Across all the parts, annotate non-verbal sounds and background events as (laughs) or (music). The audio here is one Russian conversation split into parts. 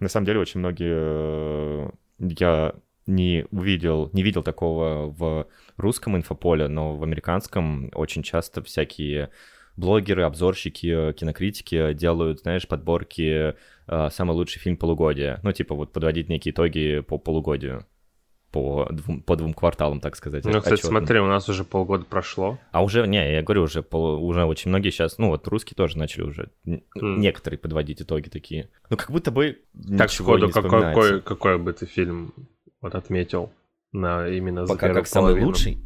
На самом деле очень многие... э, Я не увидел, не видел такого в русском инфополе, но в американском очень часто всякие блогеры, обзорщики, кинокритики делают, знаешь, подборки э, самый лучший фильм полугодия. Ну, типа вот подводить некие итоги по полугодию. По двум, по двум кварталам, так сказать. Ну, кстати, отчетным. смотри, у нас уже полгода прошло. А уже, не, я говорю, уже, пол- уже очень многие сейчас, ну вот русские тоже начали уже, М. некоторые подводить итоги такие. Ну как будто бы Так, сходу, какой, какой, какой бы ты фильм вот отметил на именно за Пока как самый половину? лучший?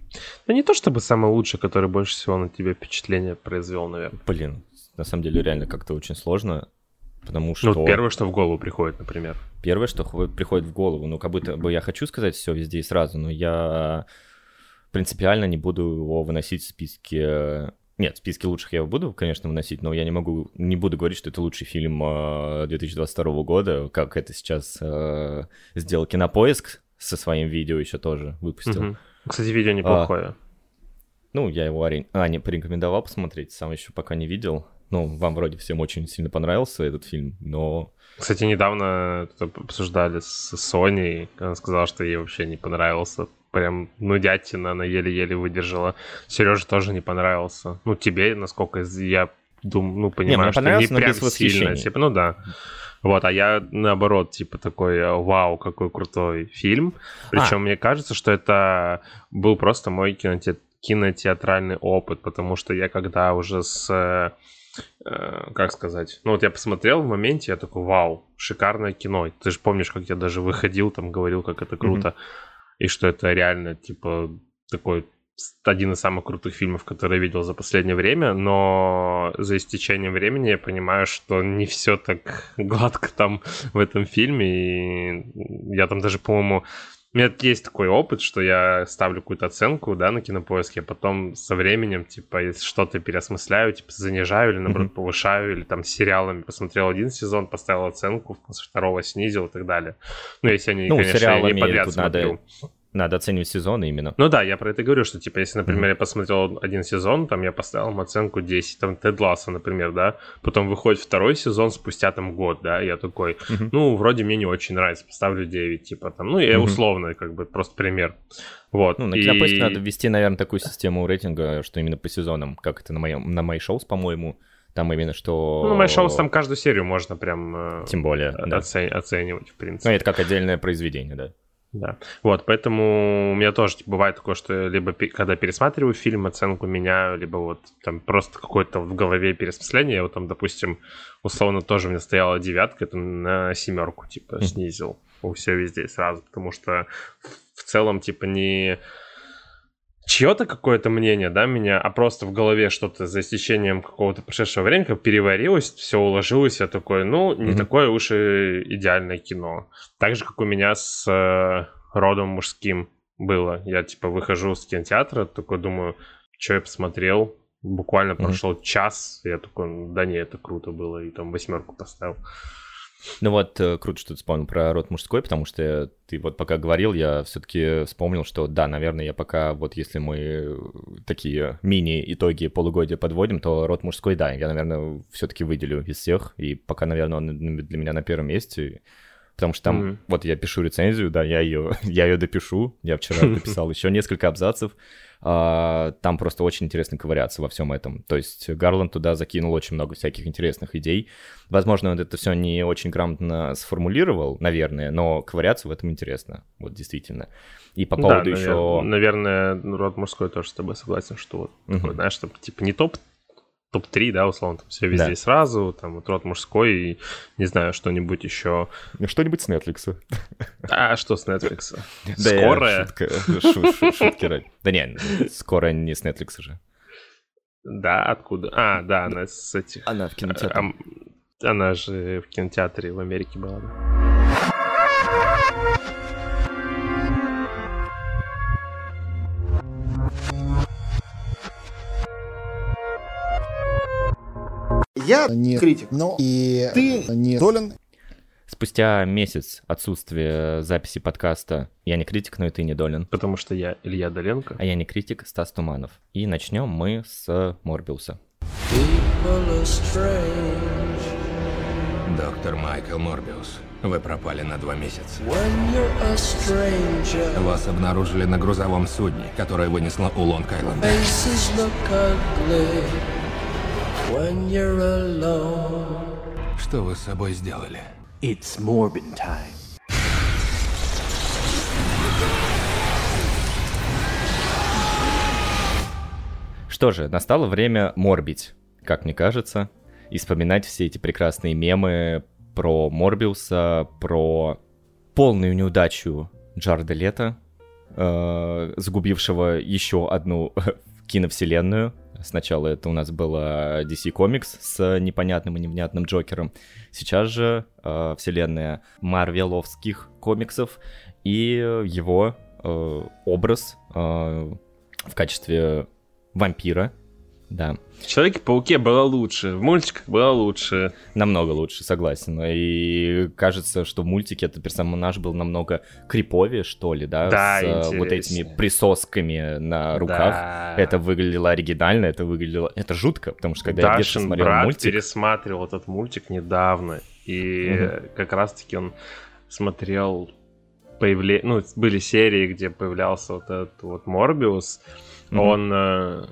Да не то чтобы самый лучший, который больше всего на тебя впечатление произвел, наверное. Блин, на самом деле реально как-то очень сложно, потому что... Ну, первое, что в голову приходит, например. Первое, что хо- приходит в голову, ну, как будто бы я хочу сказать все везде и сразу, но я принципиально не буду его выносить в списке... Нет, в списке лучших я его буду, конечно, выносить, но я не могу, не буду говорить, что это лучший фильм э, 2022 года, как это сейчас э, сделал Кинопоиск со своим видео еще тоже выпустил. Мгм. Кстати, видео неплохое. Ну, я его Ане, Ане порекомендовал посмотреть, сам еще пока не видел. Ну, вам вроде всем очень сильно понравился этот фильм, но Кстати, недавно обсуждали с Соней, она сказала, что ей вообще не понравился. Прям нудятина, она еле-еле выдержала. Сереже тоже не понравился. Ну, тебе, насколько я думаю, ну, понимаю, мне что не прям сильно. Типа, ну да. Вот, а я наоборот, типа такой, э, вау, какой крутой фильм. Причем мне кажется, что это был просто мой киноте- кинотеатральный опыт, потому что я когда уже с э, как сказать, ну вот я посмотрел в моменте, я такой, вау, шикарное кино. Ты же помнишь, как я даже выходил, там говорил, как это круто, и что это реально, типа, такой один из самых крутых фильмов, которые я видел за последнее время, но за истечением времени я понимаю, что не все так (laughs) гладко там в этом фильме, и я там даже, по-моему, у меня есть такой опыт, что я ставлю какую-то оценку, да, на кинопоиске, а потом со временем, типа, если что-то переосмысляю, типа, занижаю или, наоборот, Мгм. повышаю, или там сериалами посмотрел один сезон, поставил оценку, после второго снизил и так далее. Ну, если они, Ну, конечно, не подряд тут надо смотрю. Надо оценивать сезоны именно. Ну да, я про это говорю, что, типа, если, например, я посмотрел один сезон, там, я поставил ему оценку 10, там, Тед Ласса, например, да, потом выходит второй сезон спустя, там, год, да, и я такой, Мгм. ну, вроде мне не очень нравится, поставлю 9, типа, там, ну, я Мгм. условно, как бы, просто пример. Вот. Ну, на и- Кинопоиске надо ввести, наверное, такую систему рейтинга, что именно по сезонам, как это на моем, на MyShows, по-моему, там именно что... Ну, MyShows там каждую серию можно прям э, Тем более, да. оце- оценивать, в Ну, принципе. это как отдельное произведение, да. Да. Вот, поэтому у меня тоже типа, бывает такое, что либо когда пересматриваю фильм, оценку меняю, либо вот там просто какое-то в голове переосмысление. Я вот там, допустим, условно тоже у меня стояла девятка, это на семерку, типа, снизил. Все везде сразу, потому что в целом, типа, не чье-то какое-то мнение, да, меня, а просто в голове что-то за истечением какого-то прошедшего времени как переварилось, все уложилось, я такой, ну, не Мгм. такое уж и идеальное кино. Так же, как у меня с э, родом мужским было. Я, типа, выхожу с кинотеатра, такой думаю, что я посмотрел, буквально Мгм. прошел час, я такой, да не, это круто было, и там восьмерку поставил. Ну вот, э, круто, что ты вспомнил про род мужской, потому что ты вот пока говорил, я все-таки вспомнил, что да, наверное, я пока, вот если мы э, такие мини-итоги полугодия подводим, то род мужской, да, я, наверное, все-таки выделю из всех, и пока, наверное, он для меня на первом месте, потому что там, Мгм. вот я пишу рецензию, да, я ее, (laughs) я ее допишу, я вчера (laughs) дописал еще несколько абзацев, там просто очень интересно ковыряться во всем этом. То есть Гарланд туда закинул очень много всяких интересных идей. Возможно, он это все не очень грамотно сформулировал, наверное, но ковыряться в этом интересно, вот действительно. И по поводу да, еще... навер- Наверное, ну, род мужской тоже с тобой согласен, что вот Мгм. такой, знаешь, там, типа не топ топ-3, да, условно, там все везде Да. сразу, там вот род мужской и, не знаю, что-нибудь еще. Что-нибудь с Netflix. А что с Netflix? (laughs) Скорая? Шутки ради. Да не, скоро не с Netflix уже. Да, откуда? А, да, она с этих... Она в кинотеатре. Ам- Она же в кинотеатре в Америке была. да. Я не критик. но и Ты не Долин. Спустя месяц отсутствия записи подкаста «Я не критик, но и ты не долен», Потому что я Илья Доленко. а я не критик Стас Туманов. И начнем мы с Морбиуса. Доктор Майкл Морбиус. Вы пропали на два месяца. Вас обнаружили на грузовом судне, которое вынесло Что вы с собой сделали? It's Morbin time. Что же, настало время морбить, как мне кажется, и вспоминать все эти прекрасные мемы про Морбиуса, про полную неудачу Джарда Лето, э, загубившего еще одну (laughs) киновселенную. Сначала это у нас было DC Comics с непонятным и невнятным Джокером. Сейчас же э, вселенная Марвеловских комиксов и его э, образ э, в качестве вампира, да. В Человеке-пауке было лучше, в мультиках было лучше. Намного лучше, согласен. И кажется, что в мультике этот персонаж был намного криповее, что ли, да? Да, С э, интереснее. вот этими присосками на руках. Да. Это выглядело оригинально, это выглядело... Это жутко, потому что когда я Дашин смотрел брат мультик... пересматривал этот мультик недавно. И Мгм. как раз-таки он смотрел появле... ну, были серии, где появлялся вот этот вот Морбиус. Мгм. Он э,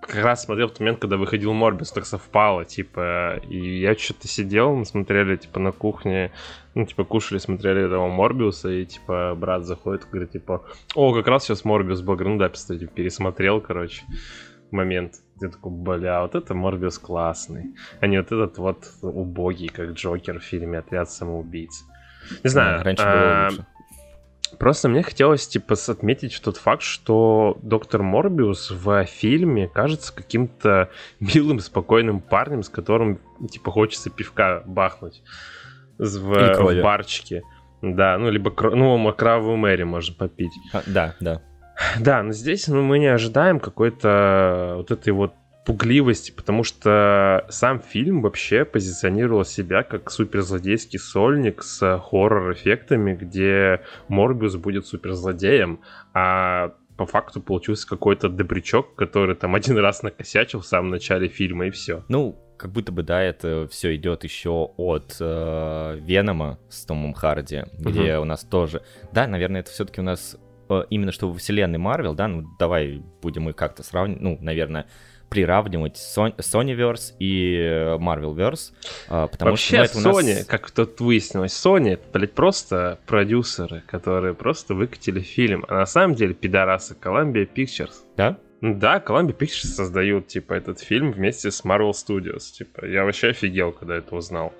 как раз смотрел в тот момент, когда выходил Морбиус, так совпало, типа, и я что-то сидел, мы смотрели, типа, на кухне, ну, типа, кушали, смотрели этого Морбиуса, и, типа, брат заходит, говорит, типа, о, как раз сейчас Морбиус был, ну да, кстати, пересмотрел, короче, момент. Я такой, бля, вот это Морбиус классный, а не вот этот вот убогий, как Джокер в фильме «Отряд самоубийц». Не знаю, Да, раньше а, было лучше. Просто мне хотелось, типа, отметить тот факт, что доктор Морбиус в фильме кажется каким-то (laughs) милым, спокойным парнем, с которым, типа, хочется пивка бахнуть в, в барчике. Да, ну, либо, ну, кровавую Мэри можно попить. А, да, да. Да, но здесь ну, мы не ожидаем какой-то вот этой вот пугливости, потому что сам фильм вообще позиционировал себя как суперзлодейский сольник с хоррор-эффектами, где Морбиус будет суперзлодеем, а по факту получился какой-то добрячок, который там один раз накосячил в самом начале фильма, и все. Ну, как будто бы, да, это все идет еще от э, Венома с Томом Харди, где у нас тоже... Да, наверное, это все-таки у нас э, именно что во вселенной Марвел, да, ну давай будем их как-то сравнивать, ну, наверное, приравнивать Sonyverse и э, Marvelverse, э, потому Вообще, что ну, Sony, нас... как тут выяснилось, Sony, блядь, просто продюсеры, которые просто выкатили фильм. А на самом деле пидорасы Columbia Pictures. Да? Да, Columbia Pictures создают, типа, этот фильм вместе с Marvel Studios. Типа, я вообще офигел, когда это узнал.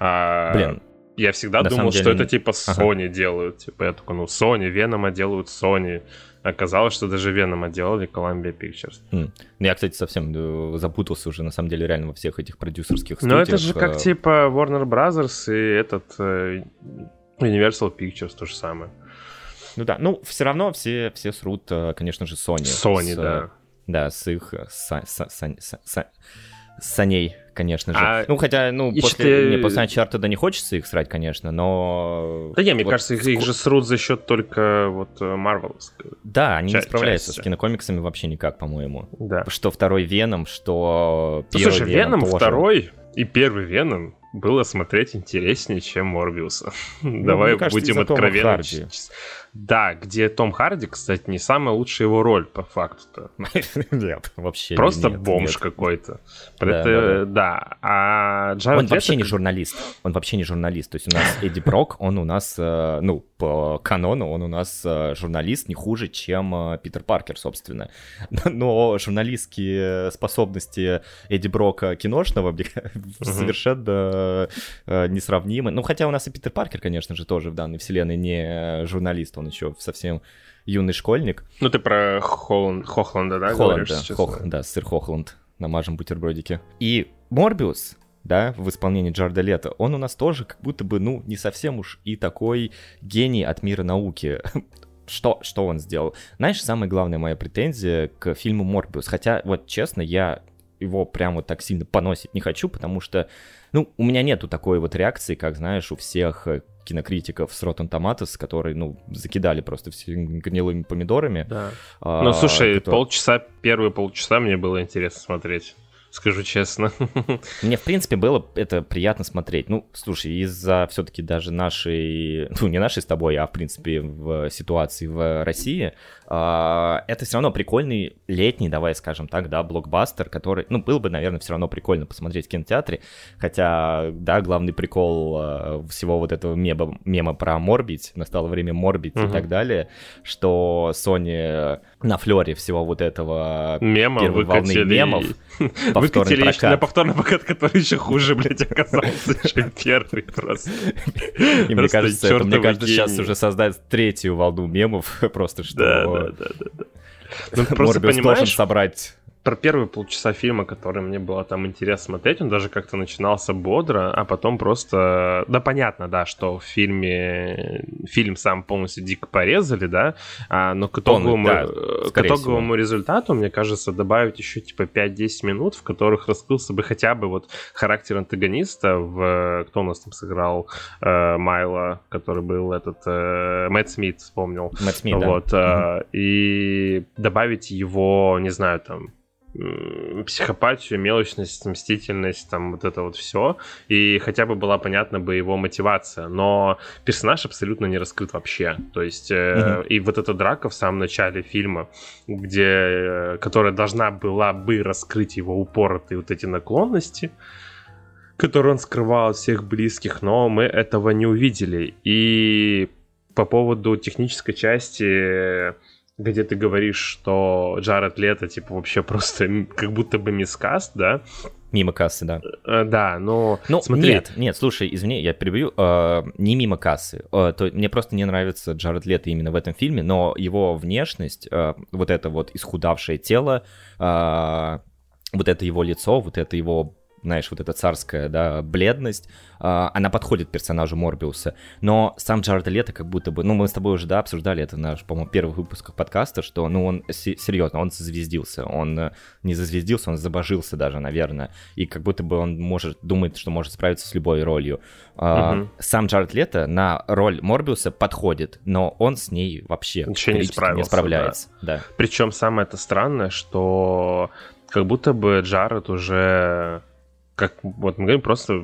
А, Блин, Я всегда на думал, самом что деле- это, типа, Ага. Sony делают. Типа, я такой, ну, Sony, Венома делают Sony. Оказалось, что даже Венома делали Columbia Pictures. Ну, Я, кстати, совсем э, запутался уже, на самом деле, реально во всех этих продюсерских студиях. это же как, э, типа, Warner Brothers и этот э, Universal Pictures то же самое. Ну да, ну все равно все, все срут, конечно же, Sony. Sony, С, да. Да, с их са- са- са- са- са- саней, конечно же. А ну, хотя, ну, и после, что- не, после Uncharted не хочется их срать, конечно, но... Да не, мне вот кажется, их, их же срут за счет только вот э, Marvel. Да, они ча- не справляются части. с кинокомиксами вообще никак, по-моему. Да. Что второй Веном, что Ну, первый слушай, Веном тоже. второй и первый Веном было смотреть интереснее, чем Морбиуса. Давай мне кажется, будем откровенны. Да, где Том Харди, кстати, не самая лучшая его роль по факту-то. (laughs) Нет, вообще Просто нет, бомж нет. какой-то. Да, Это, да. А Джаред Он вообще Лето не как- журналист. Он вообще не журналист. То есть у нас (laughs) Эдди Брок, он у нас, э, ну, по канону, он у нас э, журналист не хуже, чем э, Питер Паркер, собственно. (laughs) Но журналистские способности Эдди Брока киношного мне совершенно несравнимы. Ну, хотя у нас и Питер Паркер, конечно же, тоже в данной вселенной не журналист, он еще совсем юный школьник. Ну, ты про Холланд- Хохланда, да, Холланд, говоришь да? Хох- да, сыр Хохланд. Намажем бутербродики. И Морбиус, да, в исполнении Джарда Лето, он у нас тоже как будто бы, ну, не совсем уж и такой гений от мира науки. (laughs) Что, что он сделал? Знаешь, самая главная моя претензия к фильму Морбиус, хотя, вот честно, я его прям вот так сильно поносить не хочу, потому что, ну, у меня нету такой вот реакции, как, знаешь, у всех э, кинокритиков с Rotten Tomatoes, которые, ну, закидали просто все гнилыми помидорами. Да. а, Ну, слушай, которые- полчаса, первые полчаса мне было интересно смотреть. скажу честно. (laughs) Мне, в принципе, было это приятно смотреть. Ну, слушай, из-за все-таки даже нашей, ну, не нашей с тобой, а, в принципе, в ситуации в России, это все равно прикольный летний, давай скажем так, да, блокбастер, который, ну, был бы, наверное, все равно прикольно посмотреть в кинотеатре, хотя, да, главный прикол а, всего вот этого мема, мема про Морбить, настало время Морбить угу. и так далее, что Sony на флере всего вот этого Мема первой выкатили... волны мемов (laughs) выкатили прокат. на повторный прокат, который еще хуже, блядь, оказался, (laughs) чем первый просто. И мне кажется, мне кажется, сейчас уже создать третью волну мемов, (laughs) просто что да, да, да, да. Ну, просто Морбиус понимаешь, должен собрать про первые полчаса фильма, который мне было там интересно смотреть, он даже как-то начинался бодро, а потом просто... Да, понятно, да, что в фильме... Фильм сам полностью дико порезали, да, а, но к итоговому, да, к итоговому всего. результату, мне кажется, добавить еще типа 5-10 минут, в которых раскрылся бы хотя бы вот характер антагониста в... Кто у нас там сыграл? Э, Майла, который был этот... Э, Мэтт Смит, вспомнил. Мэтт Смит, вот, да. Э, И добавить его, не знаю, там психопатию, мелочность, мстительность, там вот это вот все. И хотя бы была понятна бы его мотивация. Но персонаж абсолютно не раскрыт вообще. То есть, mm-hmm. и вот эта драка в самом начале фильма, где, э, которая должна была бы раскрыть его упоротые вот эти наклонности, которые он скрывал от всех близких, но мы этого не увидели. И по поводу технической части где ты говоришь, что Джаред Лето, типа, вообще просто как будто бы мискаст, да? Мимо кассы, да. Э, да, но... Ну, смотри. нет, нет, слушай, извини, я перебью. Э, не мимо кассы. Э, то, мне просто не нравится Джаред Лето именно в этом фильме, но его внешность, э, вот это вот исхудавшее тело, э, вот это его лицо, вот это его знаешь, вот эта царская, да, бледность, э, она подходит персонажу Морбиуса. Но сам Джаред Лето как будто бы, ну, мы с тобой уже, да, обсуждали это на, по-моему, первых выпусках подкаста, что, ну, он, серьезно, он зазвездился, он э, не зазвездился, он забожился даже, наверное, и как будто бы он может, думает, что может справиться с любой ролью. Угу. Сам Джаред Лето на роль Морбиуса подходит, но он с ней вообще Ничего не, справился, не справляется. Да. Да. Причем самое это странное, что как будто бы Джаред уже как вот мы говорим, просто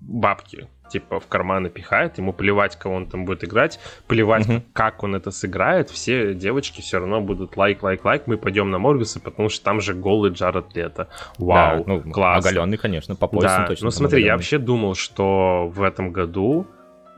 бабки типа в карманы пихает, ему плевать, кого он там будет играть, плевать, uh-huh. как он это сыграет, все девочки все равно будут лайк, лайк, лайк, мы пойдем на Морбиуса, потому что там же голый Джаред Лето. Вау, да, ну, класс. Оголенный, конечно, по поясу да, точно. Ну смотри, оголенный. я вообще думал, что в этом году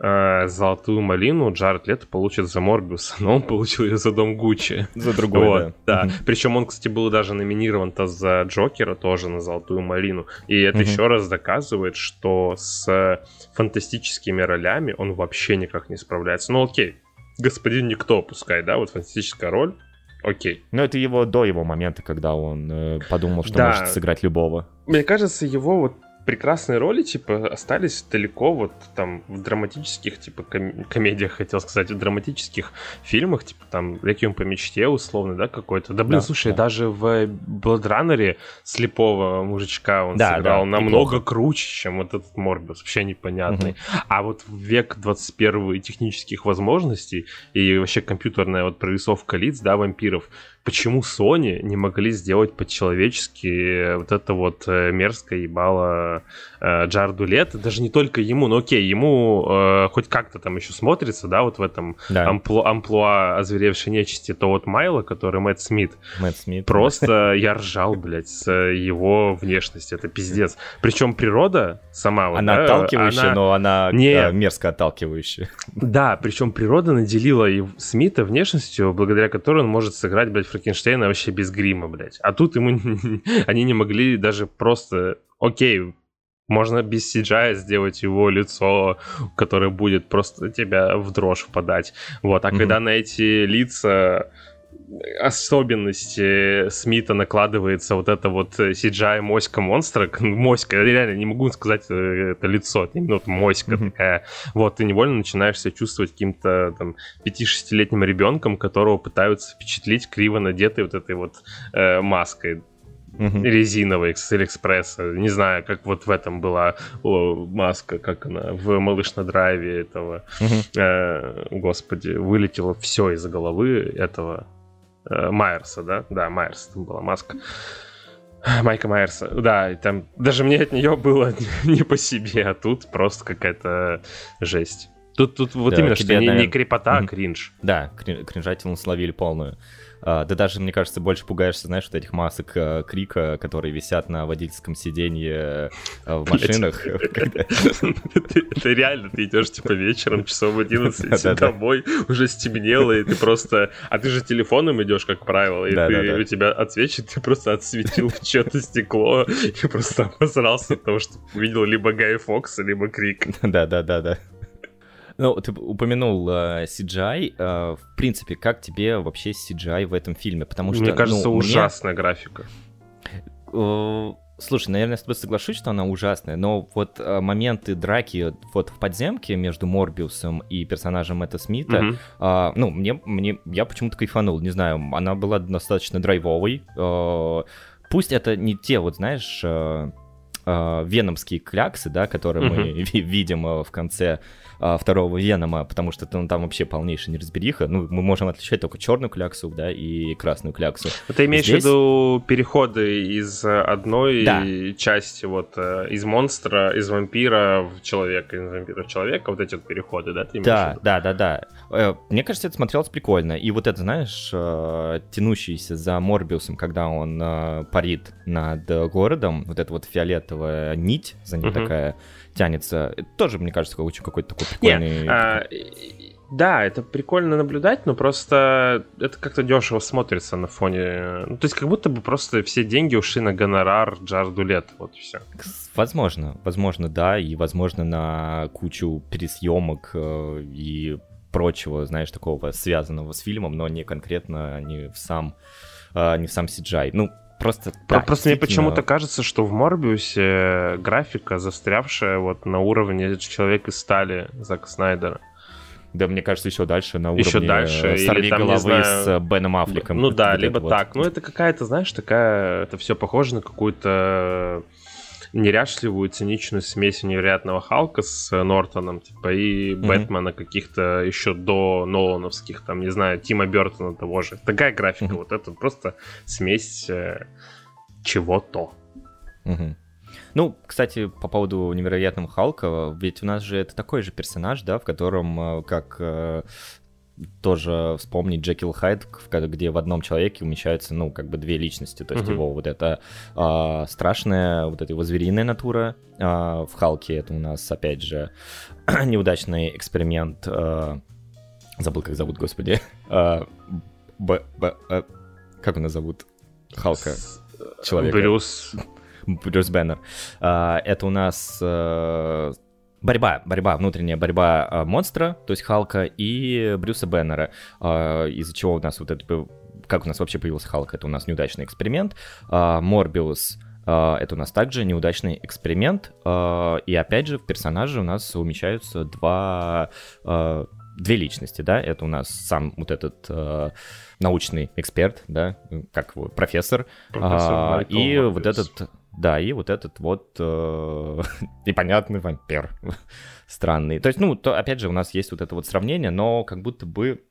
э, золотую малину Джаред Лето получит за Морбиуса, (laughs) но он получил ее за Дом Гуччи. За другой, вот, да. да. Причем он, кстати, был даже номинирован-то за Джокера тоже на золотую малину. И это еще раз доказывает, что с фантастическими ролями он вообще никак не справляется. Ну окей, господин Никто, пускай, да, вот фантастическая роль, окей. Но это его до его момента, когда он э, подумал, что да. может сыграть любого. Мне кажется, его вот прекрасные роли, типа, остались далеко вот там в драматических, типа, ком- комедиях, хотел сказать, в драматических фильмах, типа, там, «Реквием по мечте», условно, да, какой-то. Да, блин, да, слушай, да. даже в «Бладранере» слепого мужичка он да, сыграл да, намного неплохо. круче, чем вот этот Морбиус, вообще непонятный. Угу. А вот в век 21 технических возможностей и вообще компьютерная вот прорисовка лиц, да, вампиров, почему Sony не могли сделать по-человечески вот это вот э, мерзкое ебало э, Джарду Лето, даже не только ему, но окей, ему э, хоть как-то там еще смотрится, да, вот в этом да. амплу, амплуа озверевшей нечисти, то вот Майло, который Мэтт Смит, Мэтт Смит просто я ржал, блядь, с его внешностью, это пиздец. Причем природа сама... Она да, отталкивающая, она... но она не... Э, мерзко отталкивающая. Да, причем природа наделила Смита внешностью, благодаря которой он может сыграть, блядь, Франкенштейна вообще без грима, блядь. А тут ему (laughs) они не могли даже просто... Окей, можно без CGI сделать его лицо, которое будет просто тебя в дрожь впадать. Вот, а mm-hmm. когда на эти лица особенности Смита накладывается вот это вот CGI моська монстра, моська, я реально не могу сказать э, это лицо, это именно вот моська mm-hmm. такая, вот, ты невольно начинаешь себя чувствовать каким-то там 5-6-летним ребенком, которого пытаются впечатлить криво надетой вот этой вот э, маской uh-huh. резиновой с Алиэкспресса. Не знаю, как вот в этом была о, маска, как она в «Малыш на драйве» этого. Uh-huh. Э, господи, вылетело все из головы этого э, Майерса, да? Да, Майерс там была маска. Майка Майерса, да, и там даже мне от нее было (laughs) не по себе, а тут просто какая-то жесть. Тут, тут вот Да, именно, тебе, что не, не наверное, крепота, а кринж. Да, крин- кринжатину словили полную. А, да даже, мне кажется, больше пугаешься, знаешь, вот этих масок э, крика, которые висят на водительском сиденье э, в машинах. (laughs) Это реально, ты идешь типа вечером, часов в 11 Да-да-да. домой, уже стемнело, и ты просто... А ты же телефоном идешь, как правило, и у тебя отсвечивает, ты просто отсветил в что-то стекло и просто обосрался от того, что увидел либо Гая Фокса, либо Крик. (laughs) Да-да-да-да. Ну, ты упомянул э, CGI. э, В принципе, как тебе вообще CGI в этом фильме? Потому что, Мне кажется, ну, мне- ужасная графика. Э, Слушай, наверное, я с тобой соглашусь, что она ужасная, но вот э, моменты драки вот в подземке между Морбиусом и персонажем Мэтта Смита, Мгм. а, ну, мне, мне, я почему-то кайфанул, не знаю, она была достаточно драйвовой. э, Пусть это не те, вот знаешь, э, э, веномские кляксы, да, которые мы ви- видим э, в конце э, второго Венома, потому что там, там вообще полнейшая неразбериха. Ну, мы можем отличать только черную кляксу, да, и красную кляксу. Ты имеешь Здесь- в виду переходы из э, одной Да. части, вот, э, из монстра, из вампира в человека, из вампира в человека, вот эти вот переходы, да, ты Да, да, да, да. Э, Мне кажется, это смотрелось прикольно. И вот это, знаешь, тянущийся за Морбиусом, когда он парит над городом, вот эта вот фиолетовая нить за ним Мгм. такая тянется, это тоже, мне кажется, очень какой-то такой прикольный... а, и- да, это прикольно наблюдать, но просто это как-то дешево смотрится на фоне... Ну, то есть как будто бы просто все деньги ушли на гонорар Джарду Лет, вот и все. Возможно, возможно, да, и возможно на кучу пересъемок э, и прочего, знаешь, такого связанного с фильмом, но не конкретно не в сам, э, не в сам CGI. Ну, просто... да, Просто мне почему-то кажется, что в Морбиусе графика застрявшая вот на уровне Человек из стали Зака Снайдера. Да, мне кажется, еще дальше на уровне Еще дальше, э, или «Сорви там, головы» знаю, с э, Беном Аффлеком. Ну да, либо вот. так. Ну это какая-то, знаешь, такая... Это все похоже на какую-то неряшливую, циничную смесь невероятного Халка с э, Нортоном, типа, и Мгм. Бэтмена каких-то еще до Нолановских, там, не знаю, Тима Бертона того же. Такая графика, Мгм. вот это просто смесь э, чего-то. Мгм. Ну, кстати, по поводу невероятного Халка, ведь у нас же это такой же персонаж, да, в котором, э, как э, тоже вспомнить Джекил Хайд, где в одном человеке умещаются, ну, как бы две личности, то есть Мгм. его вот это а, страшная, вот эта его звериная натура а, в Халке, это у нас, опять же, (clears throat) неудачный эксперимент, а, забыл, как зовут, господи, (laughs) А, Б- Б- э, как его зовут? Халка, человека. Брюс... Брюс Беннер. А, Это у нас э, борьба, борьба, внутренняя борьба а, монстра, то есть Халка, и Брюса Беннера, а, из-за чего у нас вот это... Как у нас вообще появился Халк? Это у нас неудачный эксперимент. А, Морбиус это у нас также неудачный эксперимент. И опять же в персонаже у нас умещаются два две личности, да, это у нас сам вот этот э, научный эксперт, да, как его, профессор, профессор Майкл и Морбиус. вот этот, да, и вот этот вот э, (laughs) непонятный вампир (laughs) странный. То есть, ну, то, опять же, у нас есть вот это вот сравнение, но как будто бы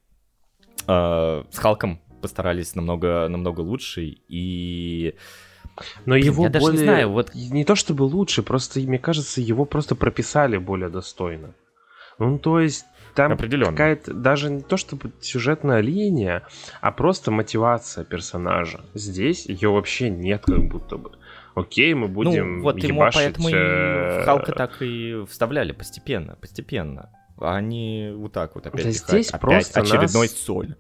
э, с Халком постарались намного, намного лучше, и... Но Блин, его я даже не более... знаю, вот- Не то чтобы лучше, просто, мне кажется, его просто прописали более достойно. Ну, то есть, там какая-то даже не то чтобы сюжетная линия, а просто мотивация персонажа. Здесь ее вообще нет как будто бы. Окей, мы будем ну, вот ему поэтому и э, в Халка так и вставляли постепенно, постепенно. А они вот так вот опять Да здесь опять просто очередной нас- соль.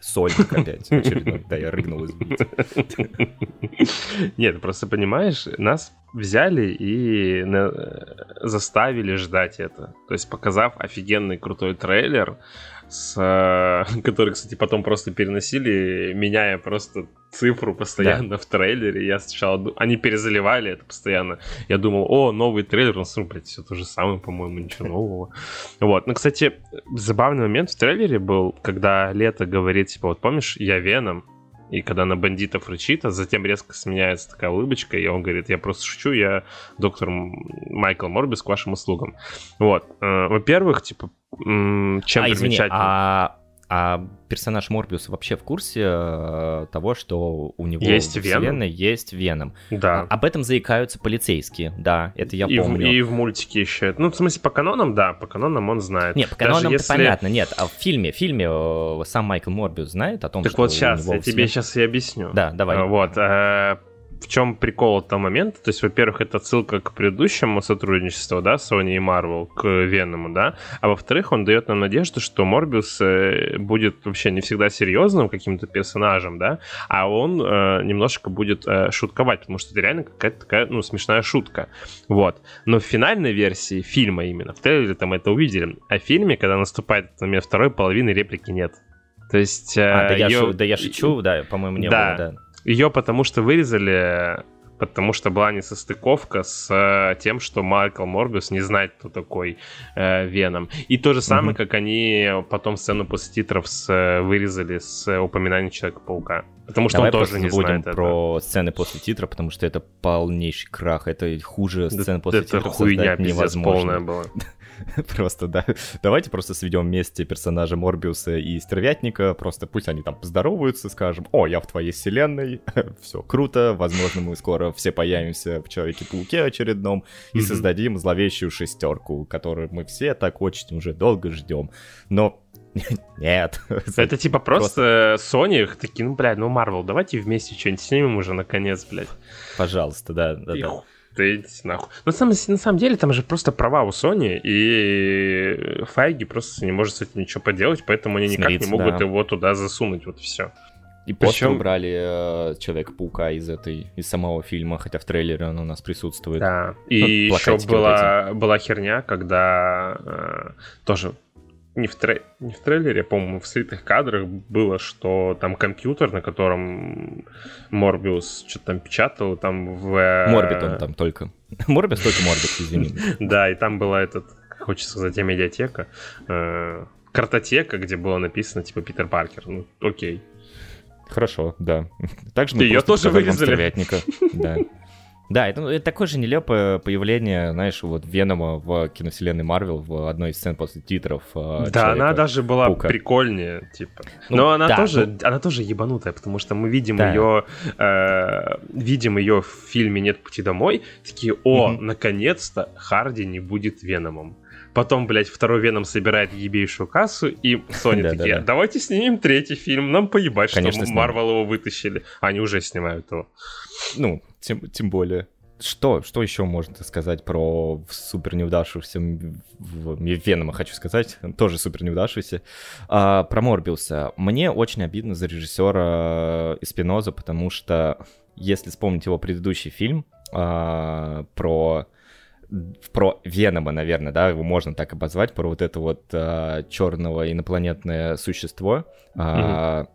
Сольник опять. Очередной. Да, я рыгнул извините. Нет, просто понимаешь, нас взяли и на- заставили ждать это. То есть, показав офигенный крутой трейлер, с, э, (laughs) который, кстати, потом просто переносили, меняя просто цифру постоянно в трейлере. Я сначала... Они перезаливали это постоянно. Я думал, о, новый трейлер. Ну, смотри, блядь, все то же самое, по-моему, ничего (laughs) нового. Вот. Ну, кстати, забавный момент в трейлере был, когда Лето говорит, типа, вот помнишь, я Веном, и когда на бандитов рычит, а затем резко сменяется такая улыбочка, и он говорит, я просто шучу, я доктор Майкл Морбис к вашим услугам. Вот. Э, Во-первых, типа, чем а, извини, примечательно? а А персонаж Морбиус вообще в курсе э, того, что у него Есть в Веном? вселенной есть Веном? Да. А- об этом заикаются полицейские, да, это я и, в, помню. и в мультике еще. Ну, в смысле, по канонам, да, по канонам он знает. Не, по канонам если- понятно, нет, а в фильме, в фильме э, сам Майкл Морбиус знает о том, Так что вот у сейчас, него я в тебе сейчас и объясню. Да, давай. Вот. Э, В чем прикол этого момента? То есть, во-первых, это отсылка к предыдущему сотрудничеству, да, Sony и Marvel, к Веному, да, а во-вторых, он дает нам надежду, что Морбиус э, будет вообще не всегда серьезным каким-то персонажем, да, а он э, немножко будет э, шутковать, потому что это реально какая-то такая, ну, смешная шутка, вот. Но в финальной версии фильма именно, в трейлере там это увидели, а в фильме, когда наступает этот момент второй половины, реплики нет. То есть... А, да, э, я её- шу- да я шучу, да, по-моему, не Да. было, да. Ее потому что вырезали, потому что была несостыковка с э, тем, что Майкл Морбиус не знает, кто такой э, Веном. И то же самое, Мгм. как они потом сцену после титров с, э, вырезали с э, упоминанием Человека-паука. Потому что Давай он тоже не знает это. про сцены после титра, потому что это полнейший крах, это хуже Да- сцены после это титров хуйня создать невозможно. полная была. (laughs) (laughs) Просто, да. Давайте просто сведем вместе персонажа Морбиуса и Стервятника. Просто пусть они там поздороваются, скажем, о, я в твоей вселенной, (laughs) все круто, возможно, мы скоро все появимся в Человеке-пауке очередном и создадим зловещую шестерку, которую мы все так очень уже долго ждем. Но (laughs) нет. Это типа просто Sony их такие, ну, блядь, ну, Марвел, давайте вместе что-нибудь снимем уже наконец, блядь. Пожалуйста, да, да, да. Да идите нахуй. Ну, сам- на самом деле, там же просто права у Sony, и Файги просто не может с этим ничего поделать, поэтому они никак не Смириться, могут да. его туда засунуть, вот все. И Причем- убрали э, Человека-паука из этой, из самого фильма, хотя в трейлере он у нас присутствует. Да. Ну, И еще плакатики вот была, была херня, когда э, тоже не в, трей- не в трейлере, по-моему, в слитых кадрах было, что там компьютер, на котором Морбиус что-то там печатал, там в... э, Морбит он там только. (laughs) Морбис только Морбит, извини. (laughs) Да, и там была этот, хочется сказать, медиатека, э, картотека, где было написано, типа, Питер Паркер. Ну, окей. Хорошо, да. (laughs) Также мы просто тоже вырезали. Да. Да, это, ну, это такое же нелепое появление, знаешь, вот Венома в киновселенной Марвел в одной из сцен после титров. э, Да, она даже была Паука. прикольнее, типа. Ну, Но она да, тоже, она тоже ебанутая, потому что мы видим Да. ее, э, видим ее в фильме "Нет пути домой", такие, о, Мгм. наконец-то Харди не будет Веномом. Потом, блядь, второй Веном собирает ебейшую кассу, и Sony (laughs) Да-да-да. такие, давайте снимем третий фильм, нам поебать, Конечно, что. Марвел его вытащили. Они уже снимают его. Ну, тем, тем более. Что, что еще можно сказать про супер неудавшегося Венома, хочу сказать, тоже супер неудавшийся. А, про Морбиуса. Мне очень обидно за режиссера Эспиноза, потому что, если вспомнить его предыдущий фильм а, про про Венома, наверное, да, его можно так обозвать, про вот это вот черного инопланетное существо а,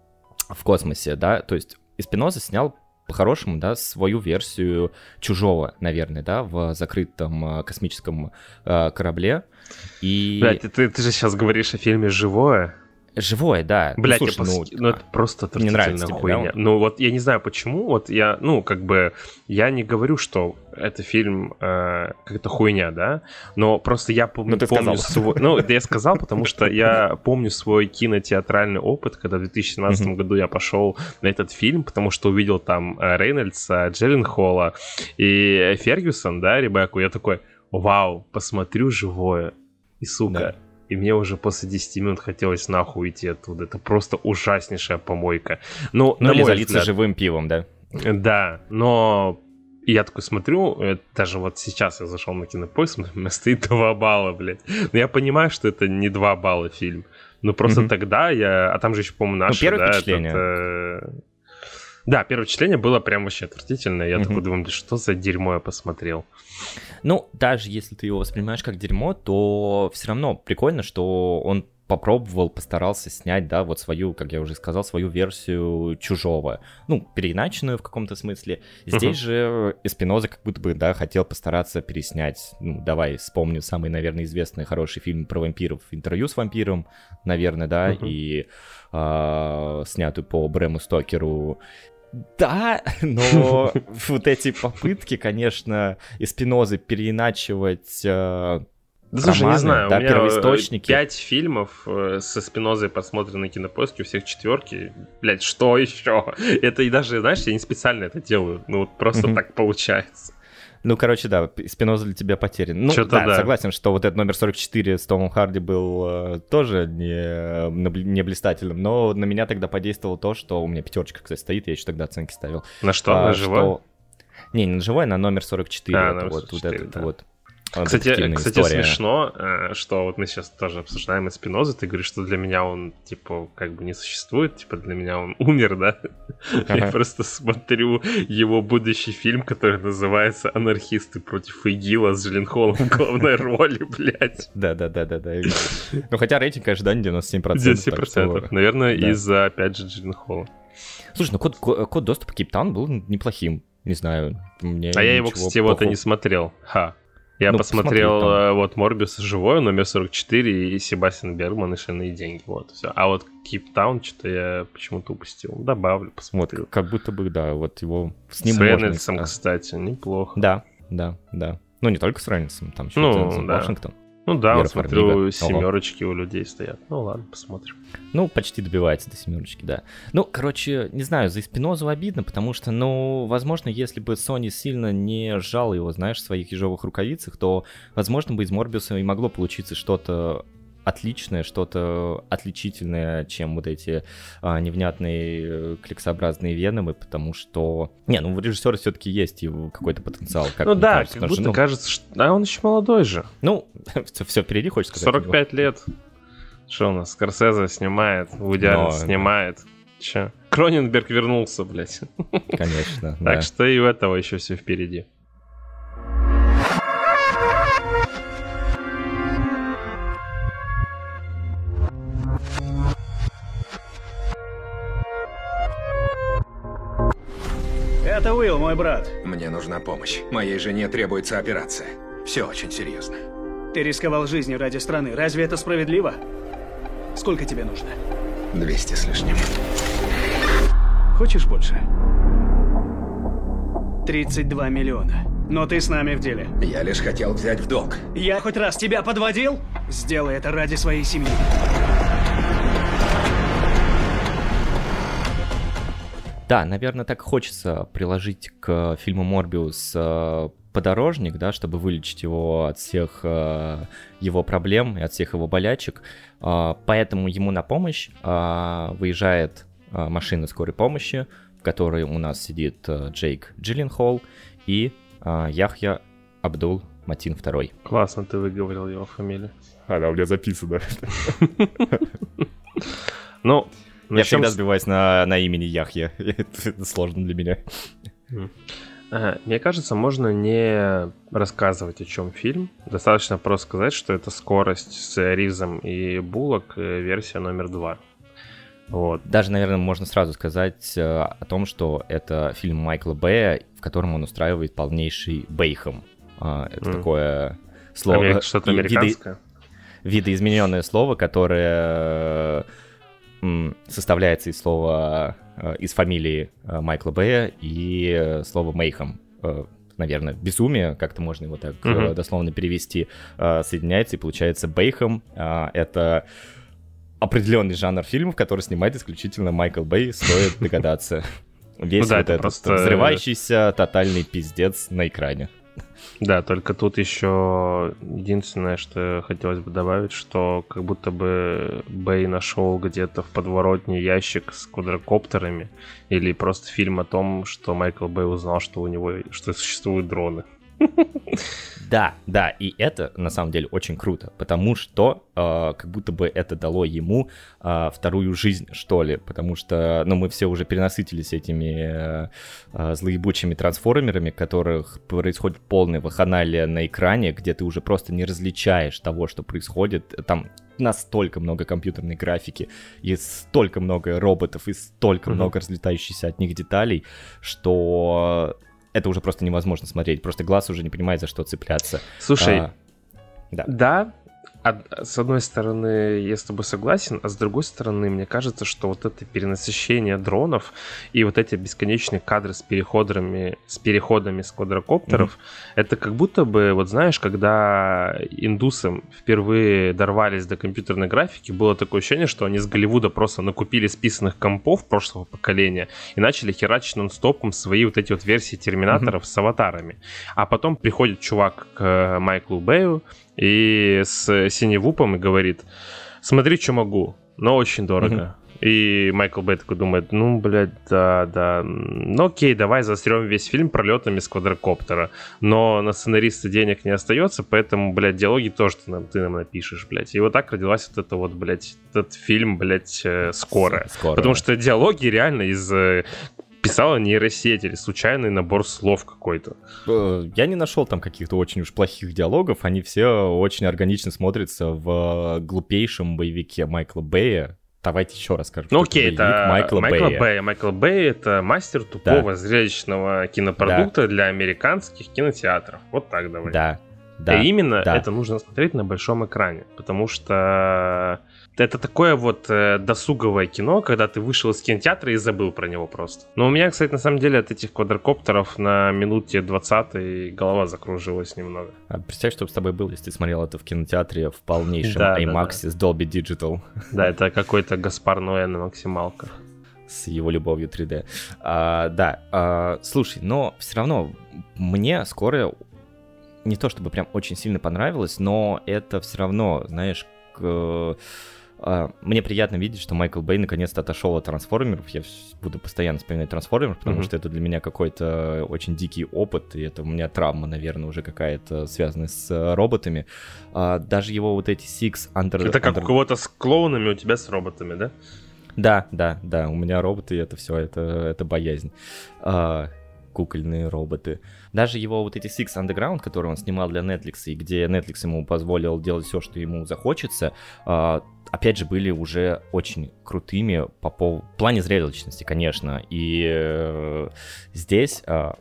в космосе, да, то есть Эспиноза снял по-хорошему, да, свою версию чужого, наверное, да, в закрытом а, космическом а, корабле. И Блядь, ты, ты же сейчас говоришь о фильме «Живое». Живое, да. Ну, Блять, слушай, я ну, пос- ну, это просто не нравится тебе, да, хуйня. он? Ну вот я не знаю почему, вот я, ну как бы, я не говорю, что это фильм э, какая-то хуйня, да, но просто я помню, Ну, ты помню сказал. свой, ну я сказал, потому что я помню свой кинотеатральный опыт, когда в 2017 Мгм. году я пошел на этот фильм, потому что увидел там э, Рейнольдса, Джерин Холла и Фергюсон, да, Ребекку, я такой, вау, посмотрю живое, и сука, Да. И мне уже после 10 минут хотелось нахуй уйти оттуда. Это просто ужаснейшая помойка. Ну, ну на или залиться взгляд, живым пивом, да. Да, но я такой смотрю, даже вот сейчас я зашел на кинопоиск, у меня стоит (laughs) 2 балла, блядь. Но я понимаю, что это не 2 балла фильм. Но просто Мгм. тогда я... А там же еще, по-моему, наше, первое да, этот, впечатление. э, Да, первое впечатление было прям вообще отвратительное. Я Мгм. такой думаю, «Да что за дерьмо я посмотрел. Ну, даже если ты его воспринимаешь как дерьмо, то все равно прикольно, что он попробовал, постарался снять, да, вот свою, как я уже сказал, свою версию чужого. Ну, переиначенную в каком-то смысле. Здесь Мгм. же Эспиноза как будто бы, да, хотел постараться переснять. Ну, давай вспомню самый, наверное, известный хороший фильм про вампиров. Интервью с вампиром, наверное, да, Мгм. и а, снятую по Брэму Стокеру. Да, (laughs) но вот эти попытки, конечно, Эспинозы переиначивать э, Да, слушай, не знаю, да, у меня первоисточники. пять фильмов э, со Спинозой посмотрены на кинопоиске, у всех четверки. Блять, что (laughs) еще? Это и даже, знаешь, я не специально это делаю. Ну, вот просто так получается. Ну, короче, да, Спиноза для тебя потерян. Ну, да, да. согласен, что вот этот номер 44 с Томом Харди был э, тоже не, не блистательным, но на меня тогда подействовало то, что у меня пятерочка, кстати, стоит, я еще тогда оценки ставил. На что? А, на живое? что- Не, не на живой, на номер 44. А, это номер вот, вот 44, этот да. вот. А, Кстати, кстати история. смешно, э, что вот мы сейчас тоже обсуждаем из Спинозы, ты говоришь, что для меня он, типа, как бы не существует, типа, для меня он (laughs) умер, да? Я Ага. просто смотрю его будущий фильм, который называется «Анархисты против ИГИЛа» с Джилленхолом в главной роли, (laughs) блядь. Да, да, да, да, да. я видел. Ну, хотя рейтинг ожиданий 97%. так 10%. что- Наверное, да. из-за, опять же, Джилленхола. Слушай, ну код, ко- код доступа Кейптаун был неплохим. Не знаю. Мне А я его, кстати, вот и не смотрел. Ха. Я Ну, посмотрел посмотри э, вот Морбиуса живой, номер 44, и Себастьян Бергман и «Шальные деньги». Вот, все. А вот Кейптаун что-то я почему-то упустил. Добавлю, Вот, посмотрю. как будто бы, да, вот его с ним С. Рейнольдсом, кстати, неплохо. Да, да, да. Ну, не только с Рейнольдсом, там еще Ну, да. Вашингтон. Ну да, вот смотрю, семерочки у людей стоят. Ну ладно, посмотрим. Ну, почти добивается до семерочки, да. Ну, короче, не знаю, за Спинозу обидно, потому что, ну, возможно, если бы Sony сильно не сжал его, знаешь, в своих ежовых рукавицах, то, возможно, бы из Морбиуса и могло получиться что-то отличное, что-то отличительное, чем вот эти а, невнятные э, кликсообразные веномы, потому что... Не, ну, у режиссера все-таки есть его какой-то потенциал, как ну да, кажется, как потому что, будто ну, кажется, что... А он еще молодой же. Ну, (laughs) все, впереди, хочешь сказать? у него? 45 лет. Что у нас? Скорсезе снимает, Вуди Но, снимает. Че? Кроненберг вернулся, блядь. Конечно, да. Так что и у этого еще все впереди. Уилл, мой брат. Мне нужна помощь. Моей жене требуется операция. Все очень серьезно. Ты рисковал жизнью ради страны. Разве это справедливо? Сколько тебе нужно? 200 с лишним. Хочешь больше? 32 миллиона. Но ты с нами в деле. Я лишь хотел взять в долг. Я хоть раз тебя подводил? Сделай это ради своей семьи. Да, наверное, так хочется приложить к фильму Морбиус э, подорожник, да, чтобы вылечить его от всех э, его проблем и от всех его болячек. А, поэтому ему на помощь а, выезжает а, машина скорой помощи, в которой у нас сидит э, Джейк Джилленхол и а, Яхья Абдул Матин II. Классно ты выговорил его фамилию. А, да, у меня записано. Ну, Я начнем всегда сбиваюсь на, на имени Яхья. (laughs) Это сложно для меня. Ага, Мне кажется, можно не рассказывать, о чем фильм. Достаточно просто сказать, что это скорость с Ризом и Буллок, э, версия номер два. Вот. Даже, наверное, можно сразу сказать э, о том, что это фильм Майкла Бэя, в котором он устраивает полнейший бейхом. А, это М. такое слово... Что-то американское. видоизмененное слово, которое составляется из слова, э, из фамилии э, Майкла Бэя и э, слова Мейхам. Наверное, безумие, как-то можно его так Мгм. дословно перевести, соединяется и получается Бейхам. Это определенный жанр фильмов, который снимает исключительно Майкл Бэй, стоит (laughs) догадаться. Весь Ну да, вот это этот просто- взрывающийся тотальный пиздец на экране. Да, только тут еще единственное, что хотелось бы добавить, что как будто бы Бэй нашел где-то в подворотне ящик с квадрокоптерами или просто фильм о том, что Майкл Бэй узнал, что у него что существуют дроны. Да, да, и это на самом деле очень круто, потому что э, как будто бы это дало ему э, вторую жизнь, что ли, потому что, ну, мы все уже перенасытились этими э, э, злоебучими трансформерами, которых происходит полное ваханалия на экране, где ты уже просто не различаешь того, что происходит, там настолько много компьютерной графики, и столько много роботов, и столько Мгм. много разлетающихся от них деталей, что это уже просто невозможно смотреть. Просто глаз уже не понимает, за что цепляться. Слушай, А, да. да, с одной стороны, я с тобой согласен, а с другой стороны, мне кажется, что вот это перенасыщение дронов и вот эти бесконечные кадры с переходами, с переходами с квадрокоптеров, mm-hmm. это как будто бы, вот знаешь, когда индусы впервые дорвались до компьютерной графики, было такое ощущение, что они с Голливуда просто накупили списанных компов прошлого поколения и начали херачить нон-стопом свои вот эти вот версии терминаторов mm-hmm. с аватарами. А потом приходит чувак к Майклу Бэю, и с синевупом и говорит, смотри, что могу, но очень дорого. И Майкл Бэй такой думает, ну, блядь, да, да, ну окей, давай заострем весь фильм пролетами с квадрокоптера. Но на сценариста денег не остается, поэтому, блядь, диалоги тоже ты нам, ты нам напишешь, блядь. И вот так родилась вот это вот, блядь, этот фильм, блядь, э, скоро. скоро. Потому что диалоги реально из э, писала нейросеть или случайный набор слов какой-то. Э, я не нашел там каких-то очень уж плохих диалогов, они все очень органично смотрятся в глупейшем боевике Майкла Бэя, Давайте еще раз скажу. Ну окей, это Майкла, Майкла Бэя. Бэя. Майкл Бэй — это мастер тупого да. зрелищного кинопродукта да. для американских кинотеатров. Вот так давай. Да, да. И именно да. это нужно смотреть на большом экране, потому что это такое вот э, досуговое кино, когда ты вышел из кинотеатра и забыл про него просто. Но у меня, кстати, на самом деле от этих квадрокоптеров на минуте 20 голова закружилась немного. А представь, что с тобой было, если ты смотрел это в кинотеатре в полнейшем да, IMAX да, да. с Dolby Digital. (laughs) Да, это какой-то Гаспар Ноэ на максималках. С его любовью 3D. А, да, а, слушай, но все равно мне скоро не то чтобы прям очень сильно понравилось, но это все равно, знаешь, к мне приятно видеть, что Майкл Бэй наконец-то отошел от трансформеров. Я буду постоянно вспоминать трансформеров, потому mm-hmm. что это для меня какой-то очень дикий опыт, и это у меня травма, наверное, уже какая-то связанная с э, роботами. А, даже его вот эти Six Under... Это как under... у кого-то с клоунами, у тебя с роботами, да? Да, да, да. У меня роботы, это все, это, это боязнь. А, кукольные роботы. Даже его вот эти Six Underground, которые он снимал для Netflix, и где Netflix ему позволил делать все, что ему захочется, опять же, были уже очень крутыми по, по в плане зрелищности, конечно. И э, здесь, э,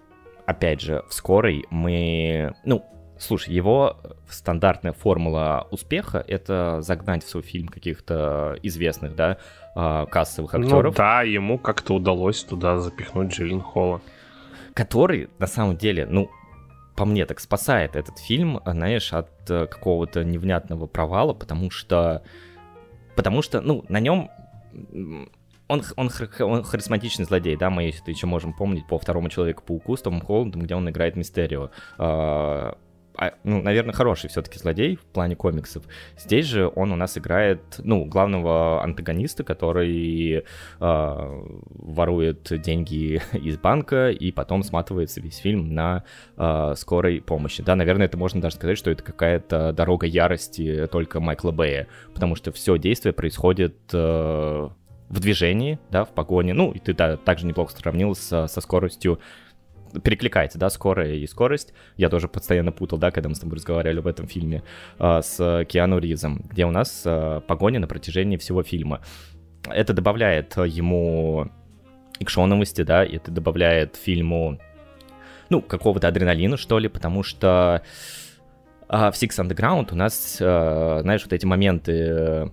опять же, в скорой мы, ну, Слушай, его стандартная формула успеха — это загнать в свой фильм каких-то известных, да, э, кассовых актеров. Ну да, ему как-то удалось туда запихнуть Джиллин Холла. Который, на самом деле, ну, по мне так спасает этот фильм, знаешь, от э, какого-то невнятного провала, потому что Потому что, ну, на нем он, он, он харизматичный злодей, да, мы это еще можем помнить по второму Человеку-пауку с Томом Холландом, где он играет Мистерио. А, ну, наверное, хороший все-таки злодей в плане комиксов. Здесь же он у нас играет, ну, главного антагониста, который э, ворует деньги (laughs) из банка и потом сматывается весь фильм на э, скорой помощи. Да, наверное, это можно даже сказать, что это какая-то дорога ярости только Майкла Бэя, потому что все действие происходит э, в движении, да, в погоне. Ну, и ты да, также неплохо сравнил со, со скоростью перекликается, да, скорая и скорость. Я тоже постоянно путал, да, когда мы с тобой разговаривали в этом фильме э, с Киану Ривзом, где у нас э, погоня на протяжении всего фильма. Это добавляет ему экшоновости, да, и это добавляет фильму, ну, какого-то адреналина, что ли, потому что э, в Six Underground у нас, э, знаешь, вот эти моменты э,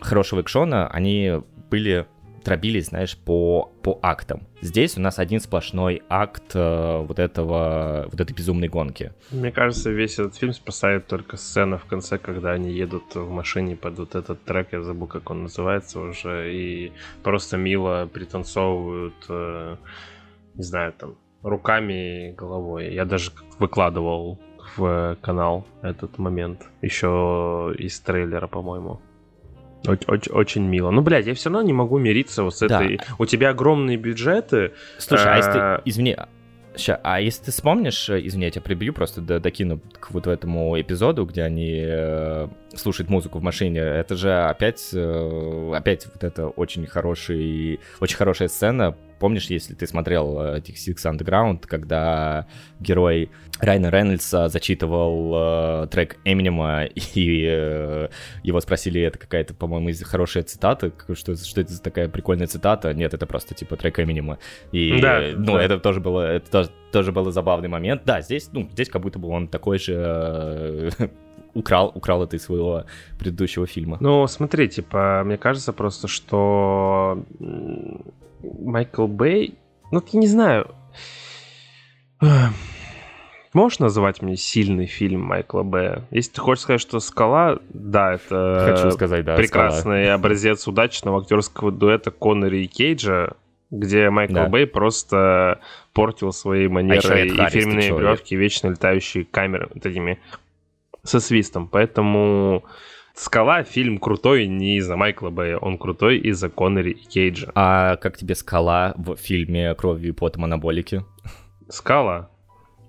хорошего экшона, они были дробились, знаешь, по, по актам. Здесь у нас один сплошной акт э, вот этого, вот этой безумной гонки. Мне кажется, весь этот фильм спасает только сцена в конце, когда они едут в машине под вот этот трек, я забыл, как он называется уже, и просто мило пританцовывают, э, не знаю, там, руками и головой. Я даже выкладывал в канал этот момент еще из трейлера, по-моему. Очень, очень, мило. Ну, блядь, я все равно не могу мириться вот с этой... Да. У тебя огромные бюджеты. Слушай, а, а если ты... Извини, Ща, а если ты вспомнишь, э, извини, я тебя прибью, просто докину к вот этому эпизоду, где они э, слушают музыку в машине, это же опять, э, опять вот это очень хороший, очень хорошая сцена Помнишь, если ты смотрел э, этих Six Underground, когда герой Райна Рейнольдса зачитывал э, трек Эминема, (laughs) и э, его спросили, это какая-то, по-моему, хорошая цитата, что, что это за такая прикольная цитата? Нет, это просто типа трек Эминема. И, да, ну, да. это тоже было, это тоже, тоже был забавный момент. Да, здесь, ну, здесь как будто бы он такой же э, (laughs) украл, украл это из своего предыдущего фильма. Ну, смотри, типа, мне кажется просто, что Майкл Бэй, ну, я не знаю, Можешь назвать мне сильный фильм Майкла Б? Если ты хочешь сказать, что «Скала», да, это Хочу сказать, да, прекрасный «Скала». образец удачного актерского дуэта Коннери и Кейджа, где Майкл Да. Бэй просто портил свои манеры Эд и Харрис, фирменные чё, бровки, вечно летающие камеры вот этими со свистом. Поэтому «Скала» фильм крутой не из-за Майкла Бэя, он крутой из-за Коннери и Кейджа. А как тебе «Скала» в фильме «Кровью и потом анаболики»? Скала.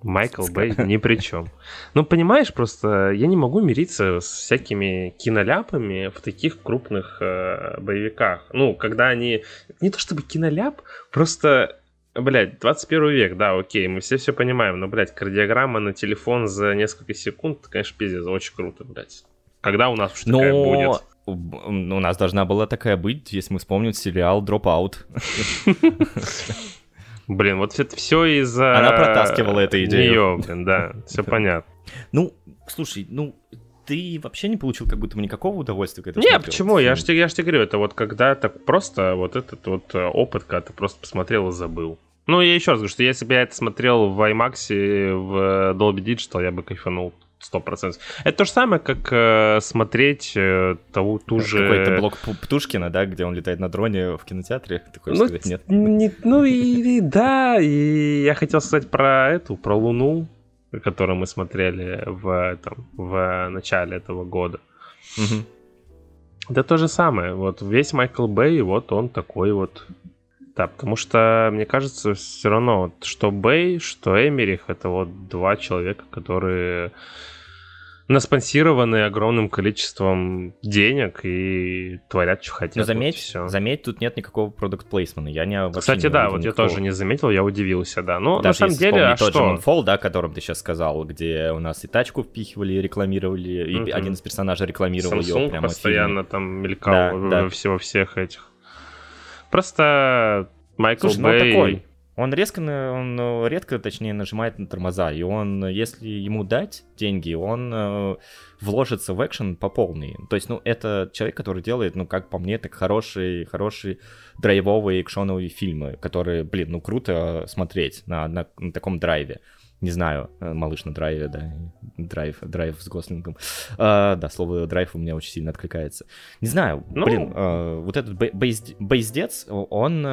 Майкл Бэй ни при чем. Ну, понимаешь, просто я не могу мириться с всякими киноляпами в таких крупных э, боевиках. Ну, когда они... Не то чтобы киноляп, просто... Блять, 21 век, да, окей, мы все все понимаем, но, блядь, кардиограмма на телефон за несколько секунд, конечно, пиздец, очень круто, блядь. Когда у нас уж такая будет? у нас должна была такая быть, если мы вспомним сериал Dropout. Блин, вот это все из-за... Она протаскивала эту идею. Блин, да, все понятно. Ну, слушай, ну, ты вообще не получил как будто бы никакого удовольствия к этому? Не, почему? Я же я ж тебе говорю, это вот когда так просто вот этот вот э, опыт, когда ты просто посмотрел и забыл. Ну, я еще раз говорю, что если бы я это смотрел в IMAX, в Dolby Digital, я бы кайфанул 100%. Это то же самое, как э, смотреть э, ту, ту же... Какой-то блок Птушкина, да, где он летает на дроне в кинотеатре? Ты хочешь Ну, сказать, нет? не- ну и, и да, и я хотел сказать про эту, про Луну, которую мы смотрели в, там, в начале этого года. Мгм. Да то же самое. Вот весь Майкл Бэй, вот он такой вот. Да, потому что, мне кажется, все равно, что Бэй, что Эмерих, это вот два человека, которые наспонсированы огромным количеством денег и творят, что хотят. Но вот заметь, всё. заметь, тут нет никакого продукт плейсмента. Я не Кстати, да, вот я никакого. тоже не заметил, я удивился, да. Но на Даже самом если деле, а тот что? же Moonfall, да, о котором ты сейчас сказал, где у нас и тачку впихивали, и рекламировали, и Мгм. один из персонажей рекламировал ее Samsung прямо в постоянно фильме. там мелькал Да, во- да. все- всех этих. Просто Майкл Слушай, ну он Бэй... такой. Он резко, он э, редко, точнее, нажимает на тормоза, и он, если ему дать деньги, он э, вложится в экшен по полной. То есть, ну, это человек, который делает, ну, как по мне, так хорошие, хорошие драйвовые экшоновые фильмы, которые, блин, ну, круто смотреть на, на- на таком драйве. Не знаю, э, малыш на драйве, да, драйв, драйв с Гослингом. А, да, слово драйв у меня очень сильно откликается. Не знаю, Ну. блин, э, вот этот бей- бейз- бейздец, он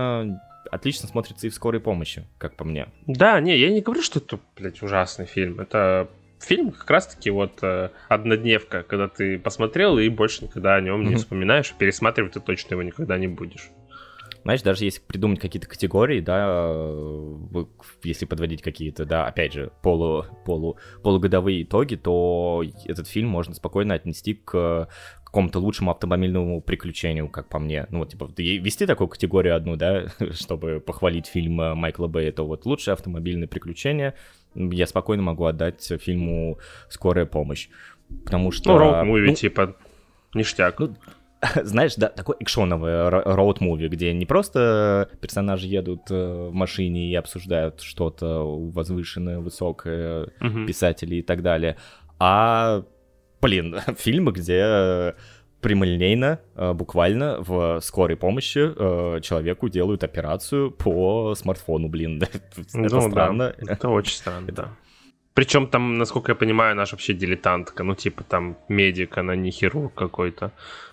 отлично смотрится и в скорой помощи, как по мне. Да, не, я не говорю, что это, блядь, ужасный фильм. Это фильм как раз-таки вот э, однодневка, когда ты посмотрел и больше никогда о нем не вспоминаешь, пересматривать ты точно его никогда не будешь. Знаешь, даже если придумать какие-то категории, да, если подводить какие-то, да, опять же, полу, полу, полугодовые итоги, то этот фильм можно спокойно отнести к какому-то лучшему автомобильному приключению, как по мне. Ну вот, типа, вести такую категорию одну, да, (laughs) чтобы похвалить фильм э, Майкла Бэя, то вот лучшее автомобильное приключение я спокойно могу отдать фильму «Скорая помощь». Потому что... Ну, роуд-муви, ну, типа, ништяк. Ну, (laughs) знаешь, да, такой экшоновый роуд-муви, где не просто персонажи едут э, в машине и обсуждают что-то возвышенное, высокое, Мгм. писатели и так далее, а, блин, (laughs) фильмы, где прямолинейно, э, буквально в скорой помощи э, человеку делают операцию по смартфону, блин. (laughs) Это Ну, да, странно. Это очень странно, да. Причем там, насколько я понимаю, наш вообще дилетантка. Ну, типа там медик, она не хирург какой-то.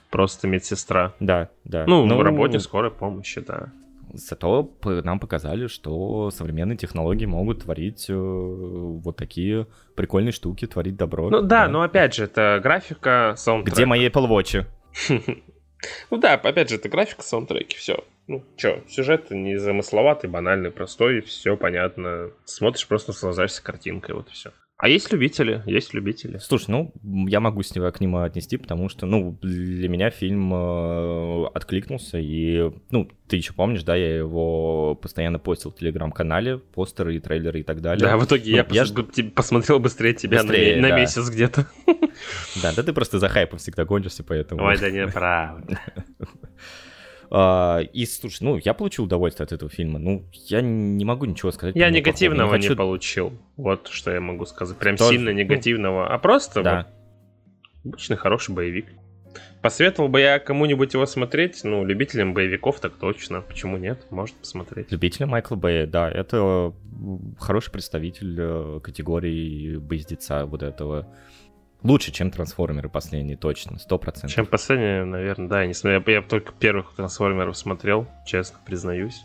Просто медсестра. Да, да. Ну, в работе скорой помощи, да. Зато нам показали, что современные технологии могут творить э, вот такие прикольные штуки, творить добро. Ну да, но опять же, это графика, саундтрек. Где мои Apple Watch? (laughs) Ну да, опять же, это графика, саундтреки, все. Ну, чё, сюжет не замысловатый, банальный, простой, все понятно. Смотришь, просто наслаждаешься картинкой, вот и все. А есть любители, есть любители. Слушай, ну, я могу с него к нему отнести, потому что, ну, для меня фильм э, откликнулся, и, ну, ты еще помнишь, да, я его постоянно постил в Телеграм-канале, постеры и трейлеры и так далее. Да, в итоге Ну, я, я пос- бы- тебе посмотрел быстрее тебя на Быстрее, на, да. месяц где-то. Да, да ты просто за хайпом всегда гонишься, поэтому... Ой, да неправда. (laughs) А, И, слушай, ну, я получил удовольствие от этого фильма. Ну, я не могу ничего сказать. Я негативного не хочу- получил. Вот что я могу сказать. Прям Тоже, сильно ну, негативного. А просто Да. вот Обычный хороший боевик. Посоветовал бы я кому-нибудь его смотреть, ну, любителям боевиков так точно. Почему нет? Может посмотреть. Любителя Майкла Бэя, да, это хороший представитель э, категории боездеца вот этого. Лучше, чем трансформеры последние, точно, сто процентов. Чем последние, наверное, да, я не смотрел. Я, я только первых трансформеров смотрел, честно признаюсь.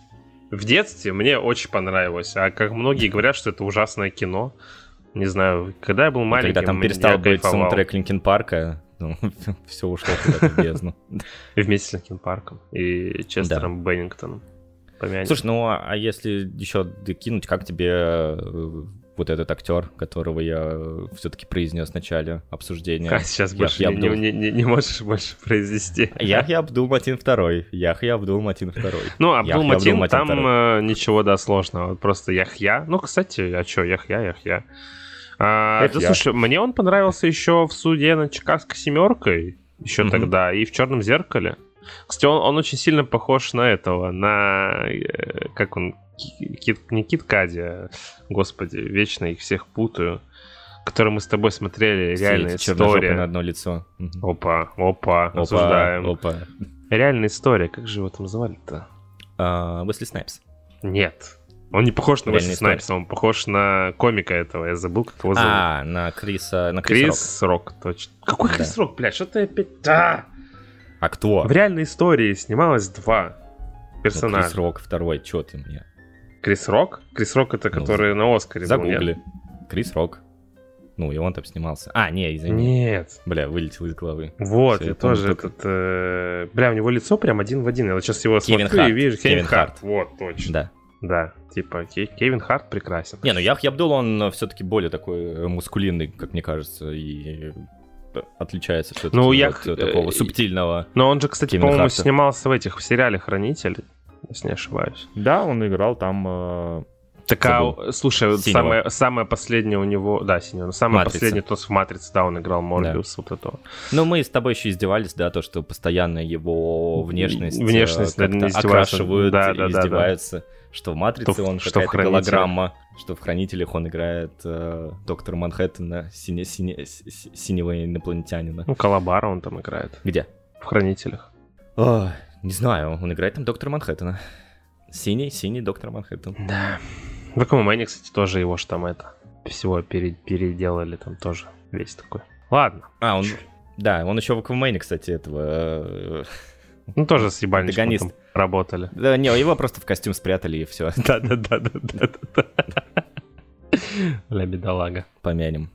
В детстве мне очень понравилось, а как многие говорят, что это ужасное кино. Не знаю, когда я был маленький, Когда там перестал быть саундтрек Линкен Парка, ну, (laughs) все ушло куда-то в бездну. (laughs) Вместе с Линкен Парком и Честером. Беннингтоном. Слушай, ну а, а если еще докинуть, как тебе э, вот этот актер, которого я все-таки произнес в начале обсуждения. А сейчас больше я, не, не, не, можешь больше произнести. Яхья Абдул Матин второй. Яхья Абдул Матин второй. Ну, Абдул Матин, там э, ничего, да, сложного. Просто Яхья. Ну, кстати, а что, Яхья, Яхья. А, да, слушай, мне он понравился еще в суде над Чикагской семеркой, еще mm-hmm. тогда, и в Черном зеркале. Кстати, он, он очень сильно похож на этого, на... Э, как он? Кит, не Кит Кади, а, господи, вечно их всех путаю. Который мы с тобой смотрели, Все реальная история. на одно лицо. Опа, опа, опа осуждаем. Опа. Реальная история, как же его там звали-то? Э, Уэсли Снайпс. Нет. Он не похож на Уэсли Снайпса, он похож на комика этого, я забыл, как его зовут. А, на Криса, на Крис, Крис Рок. Рок. точно. Какой да. Крис Рок, блядь, что ты опять... Да! А кто? В реальной истории снималось два персонажа. Ну, Крис Рок второй, чё ты мне? Крис Рок? Крис Рок это ну, который на Оскаре Загугли. Крис Рок. Ну, и он там снимался. А, не, извини. Нет. Бля, вылетел из головы. Вот, Все, я тоже только... этот... Э... Бля, у него лицо прям один в один. Я вот сейчас его Кевин смотрю Харт. и вижу. Кевин, Кевин Харт. Харт. Вот, точно. Да. Да, типа Кевин Харт прекрасен. Не, ну Яхья Абдул, он все-таки более такой э, мускулинный, как мне кажется, и отличается все-таки ну, я... от такого э, субтильного. Но он же, кстати, по-моему, снимался в этих в сериале Хранитель, если не ошибаюсь. Да, он играл там. Э... Так, а, слушай, самое, самое последнее у него, да, синего, самое Матрица. последнее, то в Матрице, да, он играл Морбиус, да. вот этого. Ну, мы с тобой еще издевались, да, то, что постоянно его внешность, внешность э, да, окрашивают да, да, издеваются. Да, да что в Матрице что, он что какая-то голограмма, что в Хранителях он играет э, доктора Манхэттена, сине, сине, синего инопланетянина. Ну, Калабара он там играет. Где? В Хранителях. О, не знаю, он играет там доктора Манхэттена. Синий, синий доктор Манхэттен. Да. В Аквамене, кстати, тоже его ж там это всего пере- переделали там тоже весь такой. Ладно. А, он... Да, он еще в Аквамене, кстати, этого э, ну, тоже с ебальничком работали. Да, не, его просто в костюм спрятали и все. (laughs) Да-да-да-да-да. Ля бедолага. Помянем.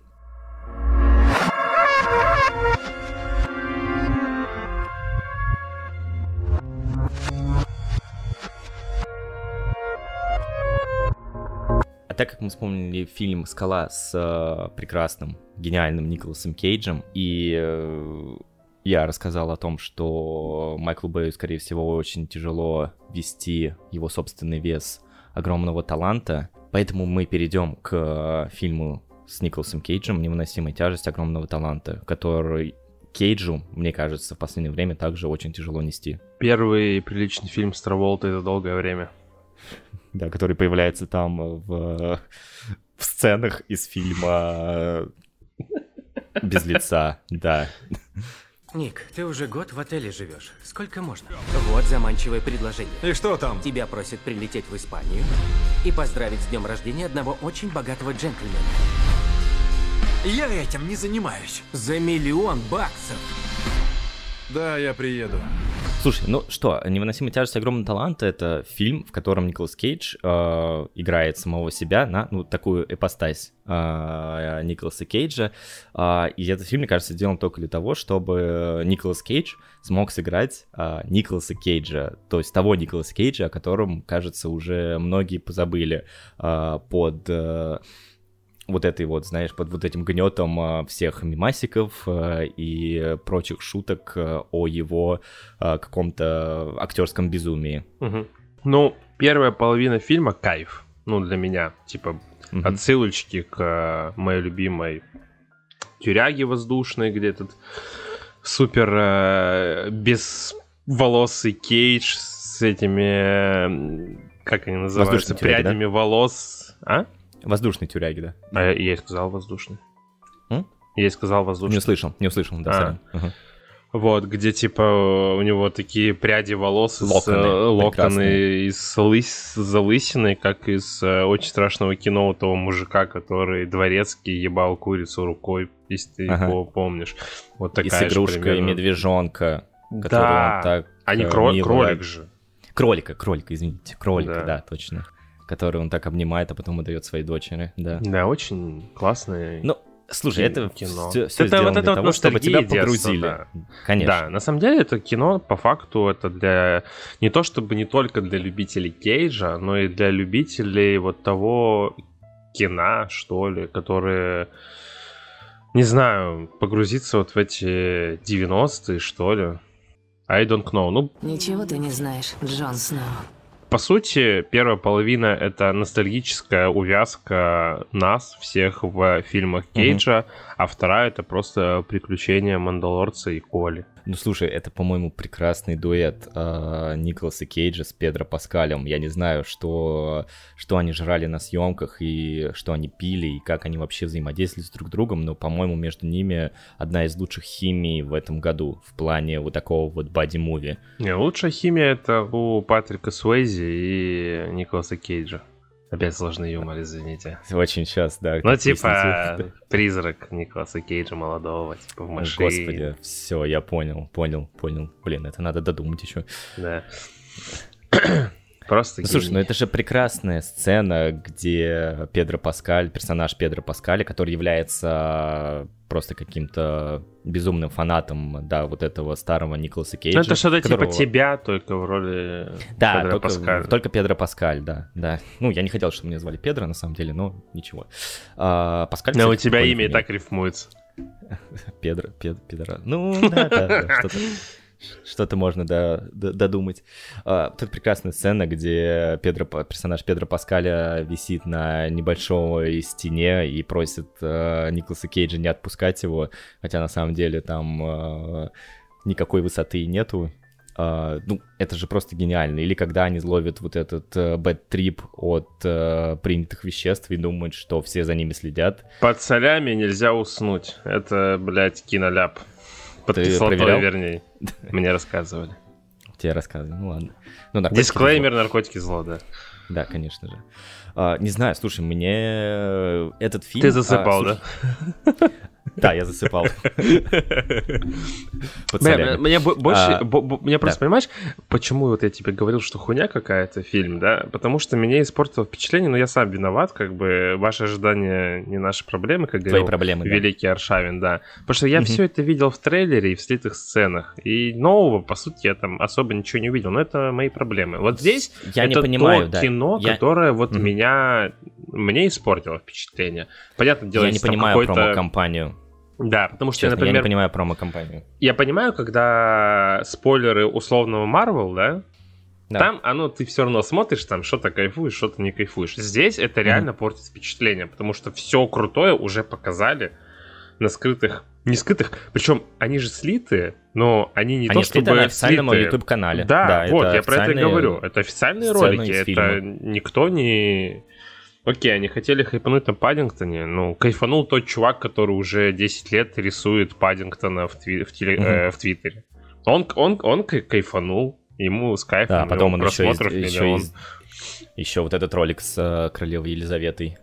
Так как мы вспомнили фильм «Скала» с э, прекрасным, гениальным Николасом Кейджем, и э, я рассказал о том, что Майклу Бэю, скорее всего, очень тяжело вести его собственный вес огромного таланта, поэтому мы перейдем к фильму с Николасом Кейджем «Невыносимая тяжесть огромного таланта», который Кейджу, мне кажется, в последнее время также очень тяжело нести. Первый приличный фильм с Траволтой за долгое время. Да, который появляется там в, в сценах из фильма без лица, да. Ник, ты уже год в отеле живешь. Сколько можно? Вот заманчивое предложение. И что там? Тебя просят прилететь в Испанию и поздравить с днем рождения одного очень богатого джентльмена. Я этим не занимаюсь. За миллион баксов. Да, я приеду. Слушай, ну что, «Невыносимая тяжесть огромного таланта» — это фильм, в котором Николас Кейдж э, играет самого себя на ну, такую эпостась э, Николаса Кейджа. Э, и этот фильм, мне кажется, сделан только для того, чтобы Николас Кейдж смог сыграть э, Николаса Кейджа, то есть того Николаса Кейджа, о котором, кажется, уже многие позабыли э, под... Э, вот этой вот, знаешь, под вот этим гнетом а, всех мимасиков а, и прочих шуток а, о его каком-то актерском безумии. Угу. Ну, первая половина фильма кайф, ну, для меня, типа, угу. отсылочки к моей любимой тюряге воздушной, где этот супер э, безволосый кейдж с этими, как они называются, прядями тюряги, да? волос, а? Воздушный тюряги, да. А я, и сказал воздушный. М? Я сказал воздушный. Не услышал, не услышал, да, А. сорян. Вот, где типа у него такие пряди волос, Локоны э, локоны из лыс, залысины, как из э, очень страшного кино у того мужика, который дворецкий ебал курицу рукой, если ты Ага. его помнишь. Вот И такая с же игрушкой примерно. медвежонка, который Да, он так а не э, кро- мило- кролик же. Кролика, кролика, извините, кролика, Да. да. точно. Который он так обнимает, а потом отдает своей дочери, да. Да, очень классный. Ну, слушай, это кино. все, Это вот сделано это для вот того, чтобы тебя детства, погрузили. да. Конечно. Да, на самом деле это кино по факту это для не то чтобы не только для любителей Кейджа, но и для любителей вот того кино, что ли, которые не знаю, погрузиться вот в эти 90-е, что ли. I don't know. Ну, Ничего ты не знаешь, Джон Сноу. По сути, первая половина — это ностальгическая увязка нас всех в фильмах Кейджа, а вторая — это просто приключения Мандалорца и Коли. Ну, слушай, это, по-моему, прекрасный дуэт э, Николаса Кейджа с Педро Паскалем. Я не знаю, что, что они жрали на съемках и что они пили, и как они вообще взаимодействовали с друг другом, но, по-моему, между ними одна из лучших химий в этом году в плане вот такого вот боди-муви. Лучшая химия это у Патрика Суэйзи и Николаса Кейджа. Опять сложный юмор, извините. Очень сейчас, да. Ну, типа, призрак Николаса Кейджа молодого, типа в машине. Господи, все, я понял, понял, понял. Блин, это надо додумать еще. Да. (clears throat) Просто Ну, слушай, ну гений. это же прекрасная сцена, где Педро Паскаль, персонаж Педро Паскаля, который является просто каким-то безумным фанатом, да, вот этого старого Николаса Кейджа. Ну, это что-то типа которого- тебя, только в роли Да, Педро только, Паскаля. только Педро Паскаль, да, да. Ну, я не хотел, чтобы меня звали Педро, на самом деле, но ничего. А, Паскаль, Но у кстати, тебя прикольная имя и так рифмуется. (laughs) Педро, Пед- Педро. Ну, да, да, да, что-то, что-то можно да, додумать. А, Тут прекрасная сцена, где Педро, персонаж Педро Паскаля висит на небольшой стене и просит э, Николаса Кейджа не отпускать его, хотя на самом деле там э, никакой высоты нету. А, ну, это же просто гениально. Или когда они ловят вот этот бэт трип от э, принятых веществ и думают, что все за ними следят. Под солями нельзя уснуть. Это, блядь, киноляп. Под Ты кислотой, проверял? вернее. (laughs) Мне рассказывали. Тебе рассказываю, ну ладно. Ну, наркотики Дисклеймер, наркотики зло, да. зло. Да, конечно же. А, не знаю, слушай, мне этот фильм... Ты а, засыпал, слушай, да? Да, я засыпал. Мне бо- больше, А, мне просто понимаешь, почему вот я тебе говорил, что хуйня какая-то фильм, да? Потому что меня испортило впечатление, но я сам виноват, как бы ваши ожидания не наши проблемы, как говорил проблемы, великий Аршавин, да. Потому что я все это видел в трейлере и в слитых сценах, и нового, по сути, я там особо ничего не увидел, но это мои проблемы. Вот здесь Я не это понимаю, то кино, которое вот меня мне испортило впечатление. Понятное дело, Я не понимаю промо-компанию. Да, потому что, Честно, я не например, понимаю промо-компанию. я понимаю, когда спойлеры условного Марвел, да, Да. там оно ты все равно смотришь, там что-то кайфуешь, что-то не кайфуешь. Здесь это реально портит впечатление, потому что все крутое уже показали на скрытых, не скрытых, причем они же слитые, но они не Они то чтобы на официальном слитые. YouTube-канале. Да, вот, я про это и говорю. Это официальные ролики, это фильма. никто не... Окей, они хотели хайпануть на Паддингтоне, ну, кайфанул тот чувак, который уже 10 лет рисует Паддингтона в, тви- в, теле- Мгм. э, в Твиттере. Он, он, он кай- кайфанул, ему с кайфом, Да, потом он еще, просмотров еще, миллион. еще вот этот ролик с э, королевой Елизаветой,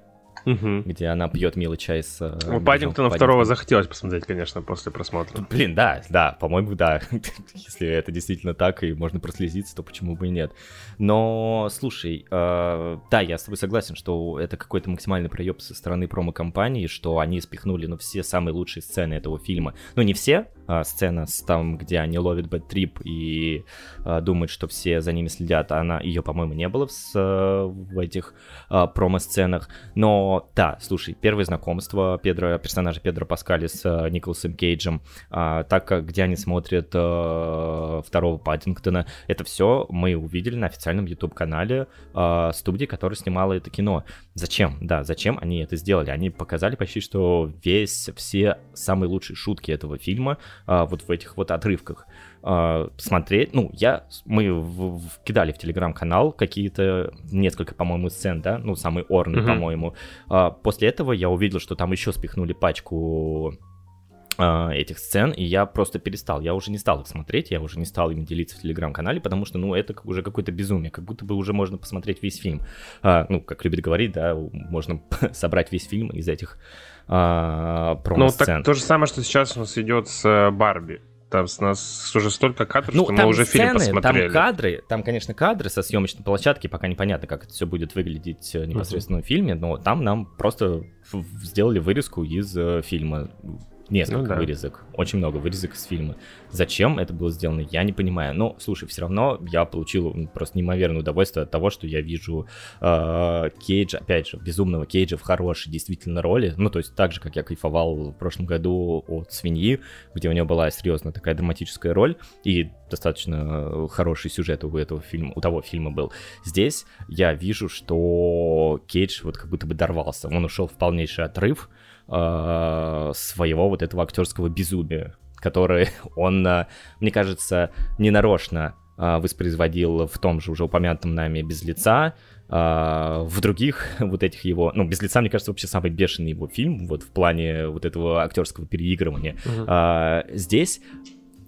Мгм. где она пьет милый чай с... У медвежонком Паддингтона второго захотелось посмотреть, конечно, после просмотра. Блин, да, да, по-моему, да. (laughs) Если это действительно так, и можно прослезиться, то почему бы и нет. Но, слушай, э, да, я с тобой согласен, что это какой-то максимальный проеб со стороны промо-компании, что они спихнули, ну, все самые лучшие сцены этого фильма. Ну, не все, а сцена с там, где они ловят бэт-трип и э, думают, что все за ними следят, а она, ее, по-моему, не было в, э, в этих э, промо-сценах. Но, да, слушай, первое знакомство Педро, персонажа Педро Паскали с э, Николасом Кейджем, а, так как где они смотрят э, второго Паддингтона, это все мы увидели на официальном YouTube-канале э, студии, которая снимала это кино. Зачем? Да, зачем они это сделали? Они показали почти, что весь, все самые лучшие шутки этого фильма э, вот в этих вот отрывках. Э, смотреть, ну, я, мы в- в- кидали в телеграм-канал какие-то, несколько, по-моему, сцен, да, ну, самый орный, Мгм. по-моему. А, После этого я увидел, что там еще спихнули пачку а, этих сцен, и я просто перестал, я уже не стал их смотреть, я уже не стал ими делиться в телеграм-канале, потому что, ну, это уже какое-то безумие, как будто бы уже можно посмотреть весь фильм. А, ну, как любит говорить, да, можно (laughs) собрать весь фильм из этих а, промо-сцен. Ну, так то же самое, что сейчас у нас идет с э, Барби. Там с нас уже столько кадров, ну, что мы уже сцены, фильм посмотрели. Там кадры, там, конечно, кадры со съемочной площадки, пока непонятно, как это все будет выглядеть э, непосредственно uh-huh. в фильме, но там нам просто сделали вырезку из э, фильма Несколько ну, да. вырезок, очень много вырезок из фильма. Зачем это было сделано, я не понимаю. Но, слушай, все равно я получил просто неимоверное удовольствие от того, что я вижу э, Кейджа, опять же, безумного Кейджа в хорошей действительно роли. Ну, то есть так же, как я кайфовал в прошлом году от «Свиньи», где у него была серьезно такая драматическая роль и достаточно хороший сюжет у этого фильма, у того фильма был. Здесь я вижу, что Кейдж вот как будто бы дорвался. Он ушел в полнейший отрыв, э, своего вот этого актерского безумия, который (laughs) он, э, мне кажется, ненарочно э, воспроизводил в том же уже упомянутом нами «Без лица», в других (laughs) вот этих его, ну, без лица, мне кажется, вообще самый бешеный его фильм, вот в плане вот этого актерского переигрывания. Uh-huh. Uh, здесь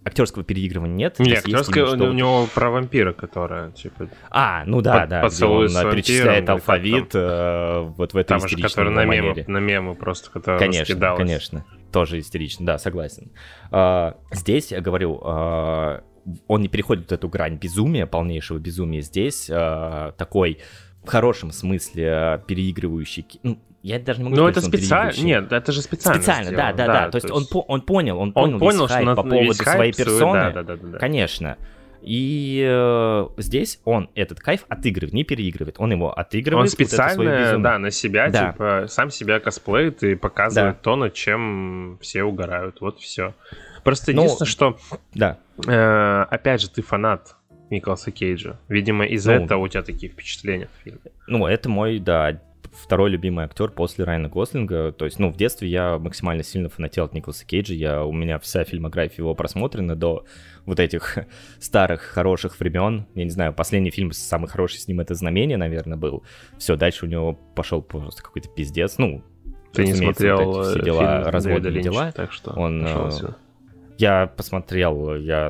актерского переигрывания нет. Нет, актерское у, у него про вампира, которая, типа... А, ну да, под, да, поцелуй он перечисляет алфавит там, э, вот в этом Там же, который на мемы, на мемы просто, который Конечно, раскидалось. конечно, тоже истерично, да, согласен. А, здесь, я говорю, а, он не переходит эту грань безумия, полнейшего безумия. Здесь а, такой в хорошем смысле переигрывающий, ну, я даже не могу Ну, это специально. Нет, это же специально. Специально, да, да, да. То, есть, он, он понял, он понял, он понял весь хайп что по поводу своей псует, персоны. Да, да, да, да. Конечно. И э, здесь он этот кайф отыгрывает, не переигрывает. Он его отыгрывает. Он специально, вот да, на себя, да. типа, сам себя косплеит и показывает да. то, над чем все угорают. Вот все. Просто ну, единственное, что... Да. Э, опять же, ты фанат Николаса Кейджа. Видимо, из-за ну, этого у тебя такие впечатления в фильме. Ну, это мой, да, второй любимый актер после Райана Гослинга. То есть, ну, в детстве я максимально сильно фанател от Николаса Кейджа. Я, у меня вся фильмография его просмотрена до вот этих (laughs) старых хороших времен. Я не знаю, последний фильм самый хороший с ним это «Знамение», наверное, был. Все, дальше у него пошел просто какой-то пиздец. Ну, ты не смотрел вот эти все дела, разводные дела. Так что он я посмотрел, я,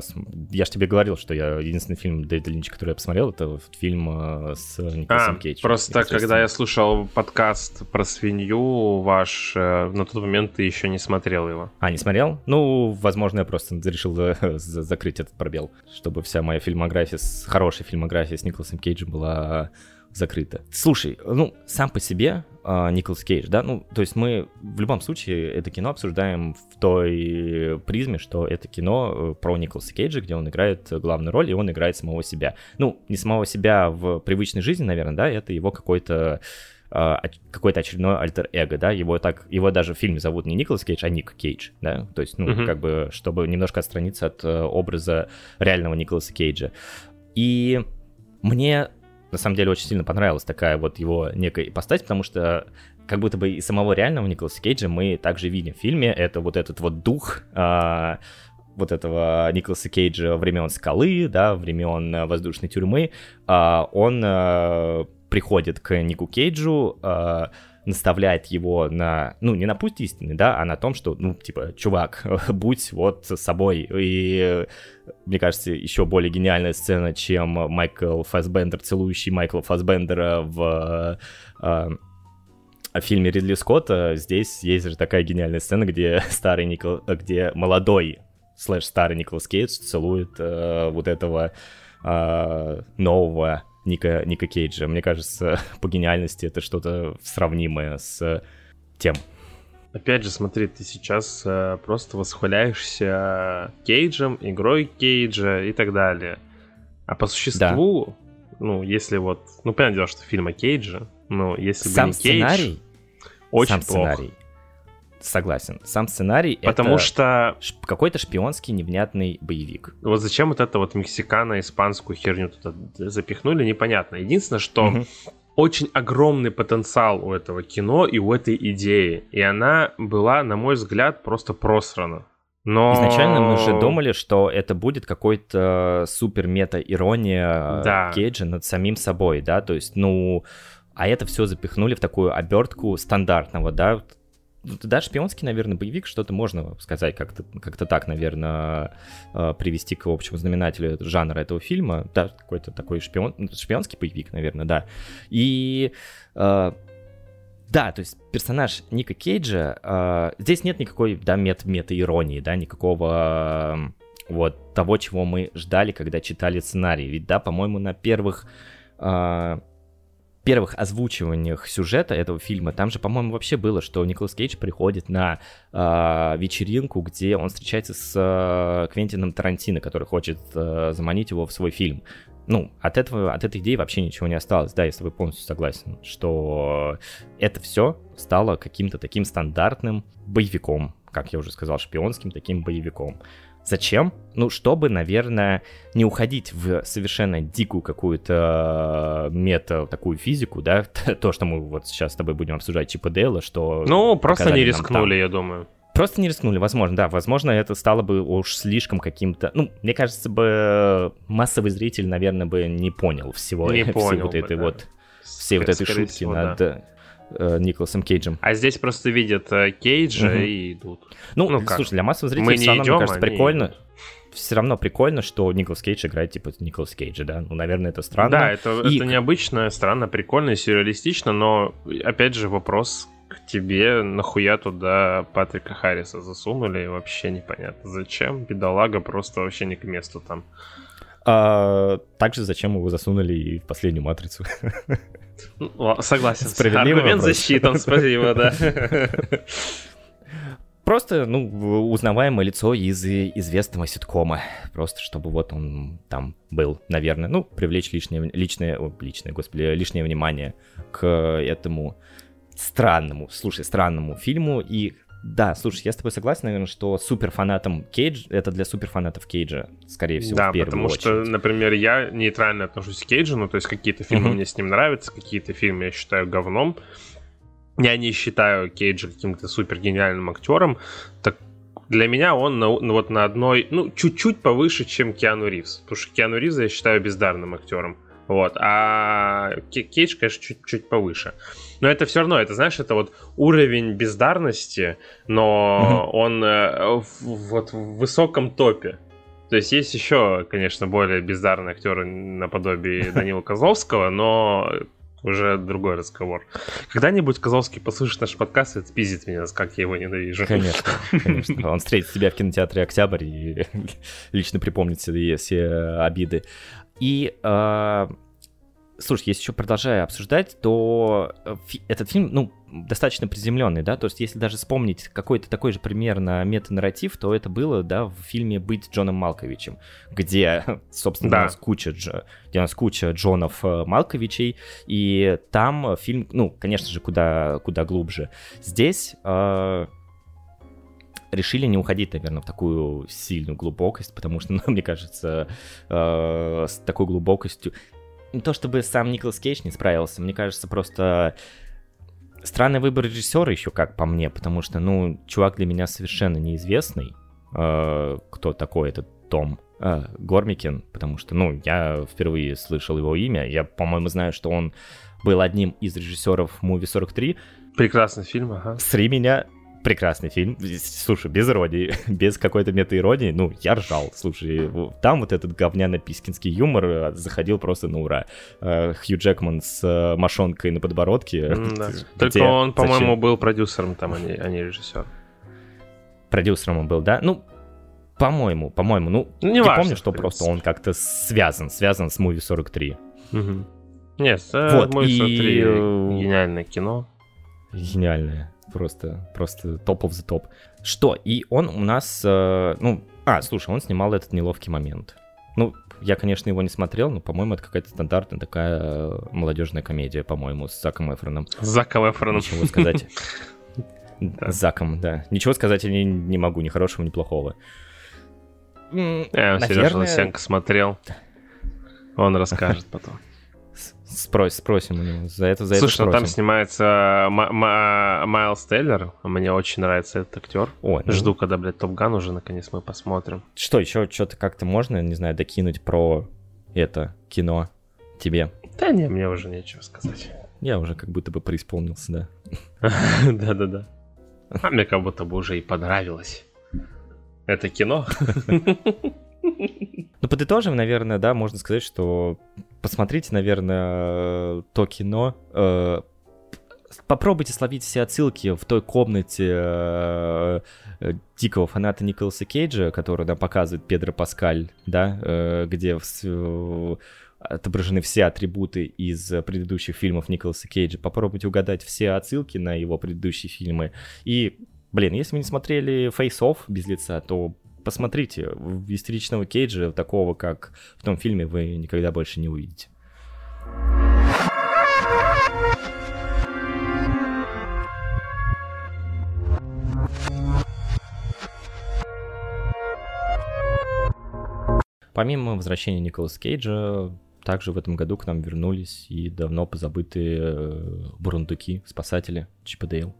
я же тебе говорил, что я единственный фильм Дэвида Линча, который я посмотрел, это фильм э, с Николасом а, Кейджем. Просто когда я слушал подкаст про свинью ваш, э, на тот момент ты еще не смотрел его. А, не смотрел? Ну, возможно, я просто решил закрыть этот пробел, чтобы вся моя фильмография, хорошая фильмография с Николасом Кейджем была закрыто. Слушай, ну, сам по себе э, Николас Кейдж, да, ну, то есть мы в любом случае это кино обсуждаем в той призме, что это кино э, про Николаса Кейджа, где он играет главную роль, и он играет самого себя. Ну, не самого себя в привычной жизни, наверное, да, это его какой-то а, какой-то очередной альтер-эго, да, его так, его даже в фильме зовут не Николас Кейдж, а Ник Кейдж, да, то есть, ну, uh-huh. как бы, чтобы немножко отстраниться от э, образа реального Николаса Кейджа. И мне на самом деле очень сильно понравилась такая вот его некая ипостась, потому что как будто бы и самого реального Николаса Кейджа мы также видим в фильме. Это вот этот вот дух а, вот этого Николаса Кейджа времен скалы, да, времен воздушной тюрьмы. А, он а, приходит к Нику Кейджу, а, наставляет его на, ну, не на путь истины, да, а на том, что, ну, типа, чувак, (laughs) будь вот собой. И, мне кажется, еще более гениальная сцена, чем Майкл Фасбендер, целующий Майкла Фасбендера в э, в фильме Ридли Скотта. Здесь есть же такая гениальная сцена, где (laughs) старый Никол... где молодой слэш старый Николас Кейдж целует э, вот этого э, нового Ника, Ника Кейджа. Мне кажется, (laughs) по гениальности это что-то сравнимое с тем. Опять же, смотри, ты сейчас э, просто восхваляешься Кейджем, игрой Кейджа и так далее. А по существу, да. ну, если вот... Ну, понятное дело, что фильм о Кейдже, но если Сам бы не Кейдж... сценарий, очень сам плохо. сценарий Согласен. Сам сценарий Потому это что... какой-то шпионский невнятный боевик. Вот зачем вот это вот мексикано-испанскую херню туда запихнули, непонятно. Единственное, что угу. очень огромный потенциал у этого кино и у этой идеи. И она была, на мой взгляд, просто просрана. Но... Изначально мы же думали, что это будет какой-то супер мета-ирония да. Кейджа над самим собой, да, то есть, ну, а это все запихнули в такую обертку стандартного, да, да, шпионский, наверное, боевик, что-то можно сказать как-то как так, наверное, э, привести к общему знаменателю жанра этого фильма. Да, какой-то такой шпион, шпионский боевик, наверное, да. И э, да, то есть персонаж Ника Кейджа, э, здесь нет никакой, да, мет мета-иронии, да, никакого э, вот того, чего мы ждали, когда читали сценарий. Ведь, да, по-моему, на первых э, первых озвучиваниях сюжета этого фильма, там же, по-моему, вообще было, что Николас Кейдж приходит на э, вечеринку, где он встречается с э, Квентином Тарантино, который хочет э, заманить его в свой фильм ну, от этого, от этой идеи вообще ничего не осталось, да, если вы полностью согласен, что это все стало каким-то таким стандартным боевиком, как я уже сказал, шпионским таким боевиком. Зачем? Ну, чтобы, наверное, не уходить в совершенно дикую какую-то э, мета, такую физику, да, (laughs) то, что мы вот сейчас с тобой будем обсуждать Чипа Дейла, что... Ну, просто не рискнули, я думаю. Просто не рискнули, возможно, да. Возможно, это стало бы уж слишком каким-то... Ну, мне кажется бы, массовый зритель, наверное, бы не понял всего, не (laughs) всей понял вот бы, этой да. вот... Всей вот этой шутки всего, над да. Э, Николасом Кейджем. А здесь просто видят э, Кейджа Мгм. и идут. Ну, Ну как? слушай, для массового зрителя Мы все равно, идем, мне кажется, прикольно. идут. Все равно прикольно, что Николас Кейдж играет типа Николас Кейджа, да? Ну, наверное, это странно. Да, это, И- это необычно, странно, прикольно, сюрреалистично, но опять же вопрос к тебе, нахуя туда Патрика Харриса засунули, вообще непонятно. Зачем? Бедолага просто вообще не к месту там. А, также зачем его засунули и в последнюю матрицу? (laughs) Ла- согласен. Справедливый Аргумент вопрос. спасибо, да. (laughs) Просто, ну, узнаваемое лицо из известного ситкома. Просто чтобы вот он там был, наверное. Ну, привлечь лишнее, личное, о, личное, господи, лишнее внимание к этому странному, слушай, странному фильму. И да, слушай, я с тобой согласен, наверное, что суперфанатам Кейдж, это для суперфанатов Кейджа, скорее всего, Да, в потому очередь. что, например, я нейтрально отношусь к Кейджу, ну, то есть какие-то фильмы Мгм. мне с ним нравятся, какие-то фильмы я считаю говном. Я не считаю Кейджа каким-то супер гениальным актером. Так для меня он на, ну, вот на одной, ну, чуть-чуть повыше, чем Киану Ривз. Потому что Киану Ривза я считаю бездарным актером. Вот. А Ке- Кейдж, конечно, чуть-чуть повыше. Но это все равно, это, знаешь, это вот уровень бездарности, но он э, в- вот в высоком топе. То есть есть еще, конечно, более бездарные актеры наподобие (laughs) Данила Козловского, но уже другой разговор. Когда-нибудь Козловский послушает наш подкаст и спиздит меня, как я его ненавижу. Конечно, (laughs) конечно. Он встретит тебя в кинотеатре «Октябрь» и (laughs) лично припомнит все, все обиды. И, э, слушай, если еще продолжая обсуждать, то э, этот фильм, ну, достаточно приземленный, да, то есть если даже вспомнить какой-то такой же примерно метанарратив, то это было, да, в фильме «Быть Джоном Малковичем», где, (laughs) собственно, Да. у нас куча, где у нас куча Джонов э, Малковичей, и там фильм, ну, конечно же, куда, куда глубже. Здесь э, решили не уходить, наверное, в такую сильную глубокость, потому что, (laughs) ну, мне кажется, э, с такой глубокостью... Не то чтобы сам Николас Кейдж не справился, мне кажется, просто странный выбор режиссера еще как по мне, потому что, ну, чувак для меня совершенно неизвестный, э, кто такой этот Том э, Гормикин, потому что, ну, я впервые слышал его имя, я, по-моему, знаю, что он был одним из режиссеров Movie 43, Прекрасный фильм, ага. Сри меня прекрасный фильм. Слушай, без иронии, (laughs) без какой-то мета-иронии, ну, я ржал. Слушай, там вот этот говняно-пискинский юмор э, заходил просто на ура. Э, Хью Джекман с э, мошонкой на подбородке. (laughs) Да. Где? Только он, Зачем? по-моему, был продюсером там, а не, а не режиссер. Продюсером он был, да? Ну, по-моему, по-моему, ну, Ну, не я важно, помню, что просто он как-то связан, связан с Movie 43. Мгм. Нет, Вот, мой и, смотри, э, гениальное кино. Гениальное. Просто, просто топ of the топ. Что? И он у нас, э, ну, а, слушай, он снимал этот неловкий момент. Ну, я, конечно, его не смотрел, но, по-моему, это какая-то стандартная такая э, молодежная комедия, по-моему, с Заком Эфроном. С Заком Эфроном. Ничего сказать. (laughs) С Заком, да. Ничего сказать я не, могу, ни хорошего, ни плохого. Я Сережа Лысенко смотрел. Он расскажет потом. С- спрос- спросим у него. За это, за Слушай, это ну там снимается Ма- Ма- Майлз Тейлор. Мне очень нравится этот актер. О, ну, Жду, когда, блядь, Топ Ган уже наконец мы посмотрим. Что, еще что-то как-то можно, не знаю, докинуть про это кино тебе? Да не, мне уже нечего сказать. Я уже как будто бы преисполнился, да. (laughs) Да-да-да. А мне как будто бы уже и понравилось. Это кино. (laughs) Подытожим, наверное, да, можно сказать, что посмотрите, наверное, то кино, э, попробуйте словить все отсылки в той комнате э, э, дикого фаната Николаса Кейджа, который нам показывает Педро Паскаль, да, э, где в, отображены все атрибуты из предыдущих фильмов Николаса Кейджа. Попробуйте угадать все отсылки на его предыдущие фильмы. И, блин, если вы не смотрели Face Off без лица, то посмотрите. Истеричного Кейджа, такого, как в том фильме, вы никогда больше не увидите. Помимо возвращения Николаса Кейджа, также в этом году к нам вернулись и давно позабытые э, бурундуки, спасатели Чип и Дейл.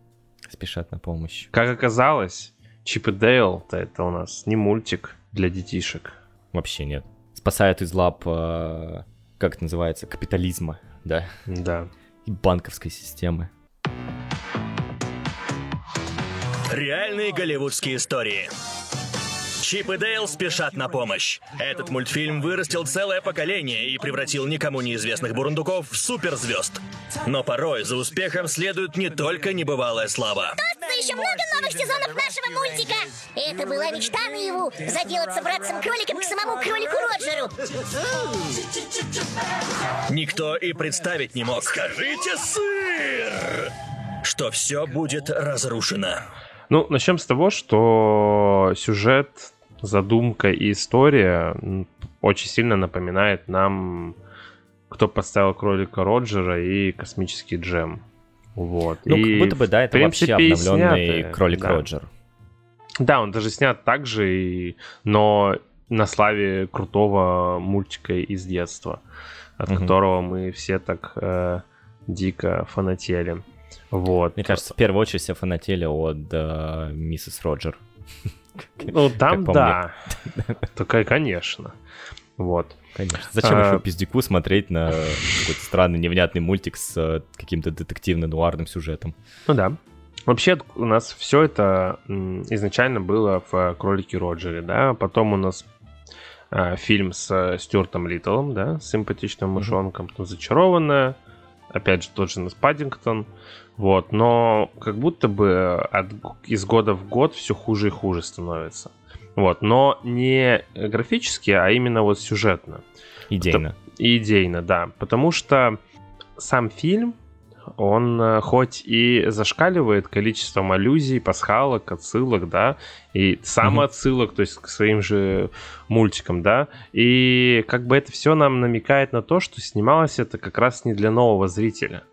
Спешат на помощь. Как оказалось, Чип и Дейл это у нас не мультик для детишек. Вообще нет. Спасают из лап, э, как это называется, капитализма, да? Да. И банковской системы. Реальные голливудские истории. Чип и Дейл спешат на помощь. Этот мультфильм вырастил целое поколение и превратил никому неизвестных бурундуков в суперзвезд. Но порой за успехом следует не только небывалая слава. За еще много новых сезонов нашего мультика. Это была мечта наяву заделаться братцем-кроликом к самому кролику Роджеру. Никто и представить не мог. Скажите сыр! Что все будет разрушено. Ну, начнем с того, что сюжет задумка и история очень сильно напоминает нам, кто поставил кролика Роджера и космический джем. Вот. Ну, и, как будто бы, да, это вообще обновленный снято, кролик да. Роджер. Да, он даже снят так же, и... но на славе крутого мультика из детства, от угу. которого мы все так э, дико фанатели. Вот. Мне кажется, в первую очередь все фанатели от э, Миссис Роджер. (laughs) Ну, там да. Только, конечно. Вот. Конечно. Зачем а... еще пиздюку смотреть на какой-то странный невнятный мультик с э, каким-то детективно-нуарным сюжетом? Ну да. Вообще у нас все это изначально было в «Кролике Роджере», да, потом у нас э, фильм с э, Стюартом Литтлом, да, с симпатичным мышонком, mm-hmm. «Зачарованная», опять же, тот же Нас Паддингтон, вот, но как будто бы от, из года в год все хуже и хуже становится. Вот, но не графически, а именно вот сюжетно. Идейно. Идейно, да. Потому что сам фильм, он э, хоть и зашкаливает количеством аллюзий, пасхалок, отсылок, да, и сам отсылок, то есть к своим же мультикам, да, и как бы это все нам намекает на то, что снималось это как раз не для нового зрителя.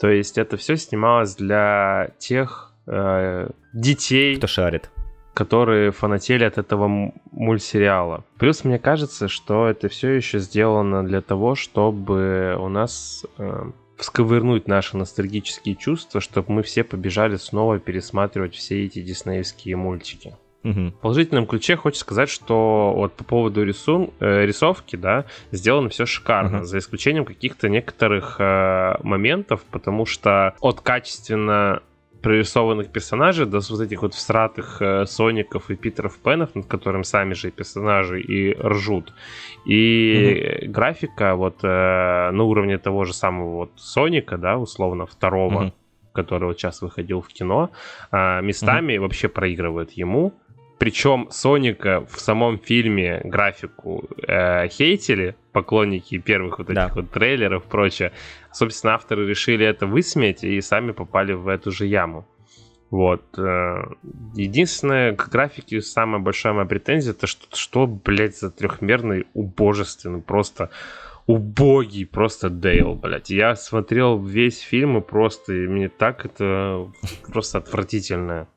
То есть это все снималось для тех э, детей, кто шарит, которые фанатели от этого мультсериала. Плюс мне кажется, что это все еще сделано для того, чтобы у нас э, всковырнуть наши ностальгические чувства, чтобы мы все побежали снова пересматривать все эти диснеевские мультики. Угу. В положительном ключе хочется сказать, что вот по поводу рисун, э, рисовки, да, сделано все шикарно, угу. за исключением каких-то некоторых э, моментов, потому что от качественно прорисованных персонажей до вот этих вот всратых э, Соников и Питеров Пенов, над которым сами же персонажи и ржут. И угу. графика вот э, на уровне того же самого вот Соника, да, условно, второго, угу. который вот сейчас выходил в кино, э, местами угу. вообще проигрывает ему. Причем Соника в самом фильме графику э, хейтили, поклонники первых вот этих да. вот трейлеров и прочее. Собственно, авторы решили это высмеять и сами попали в эту же яму. Вот. Э, единственное, к графике самая большая моя претензия, это что, что блядь, за трехмерный убожественный, просто убогий просто Дейл, блядь. Я смотрел весь фильм и просто, и мне так это просто отвратительное.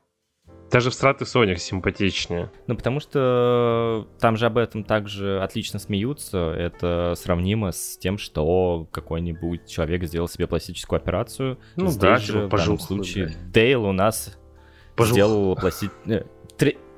Даже в Страт и Соник симпатичнее. Ну, потому что там же об этом также отлично смеются. Это сравнимо с тем, что какой-нибудь человек сделал себе пластическую операцию. Ну Здесь да, же, в данном случае блядь. Дейл у нас пожух. сделал пласти...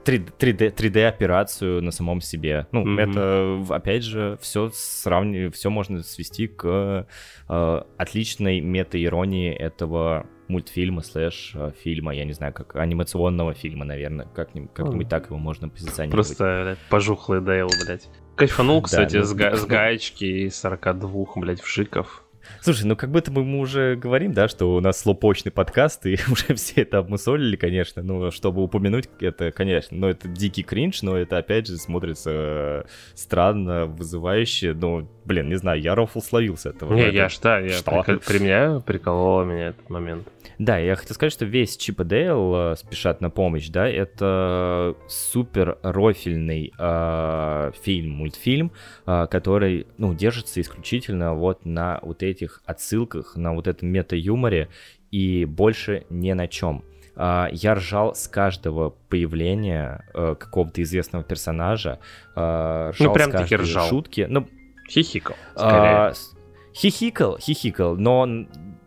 3D, 3D операцию на самом себе. Ну, mm-hmm. это, опять же, все сравни... все можно свести к э, отличной мета-иронии этого мультфильма слэш э, фильма, я не знаю, как анимационного фильма, наверное, как-нибудь, как-нибудь так его можно позиционировать. Просто, блядь, пожухлый Дейл, блядь. Кайфанул, кстати, ну, с, га- (laughs) с гаечки и 42, блядь, вшиков. Слушай, ну как будто бы мы уже говорим, да, что у нас слопочный подкаст, и (laughs) уже все это обмусолили, конечно, ну, чтобы упомянуть это, конечно, но это дикий кринж, но это, опять же, смотрится э, странно, вызывающе, ну, блин, не знаю, я рофл словился этого. Не, Это- я ж, да, я Что? прикол- при меня прикололо меня этот момент. Да, я хотел сказать, что весь Чип и Дейл э, спешат на помощь, да, это супер рофильный э, фильм, мультфильм, э, который, ну, держится исключительно вот на вот этих отсылках, на вот этом мета-юморе и больше ни на чем. А, Я ржал с каждого появления э, какого-то известного персонажа, э, ржал Ну, прям с таки каждой ржал. шутки. Ну, Хихикал, а, скорее. с- Хихикал, хихикал, но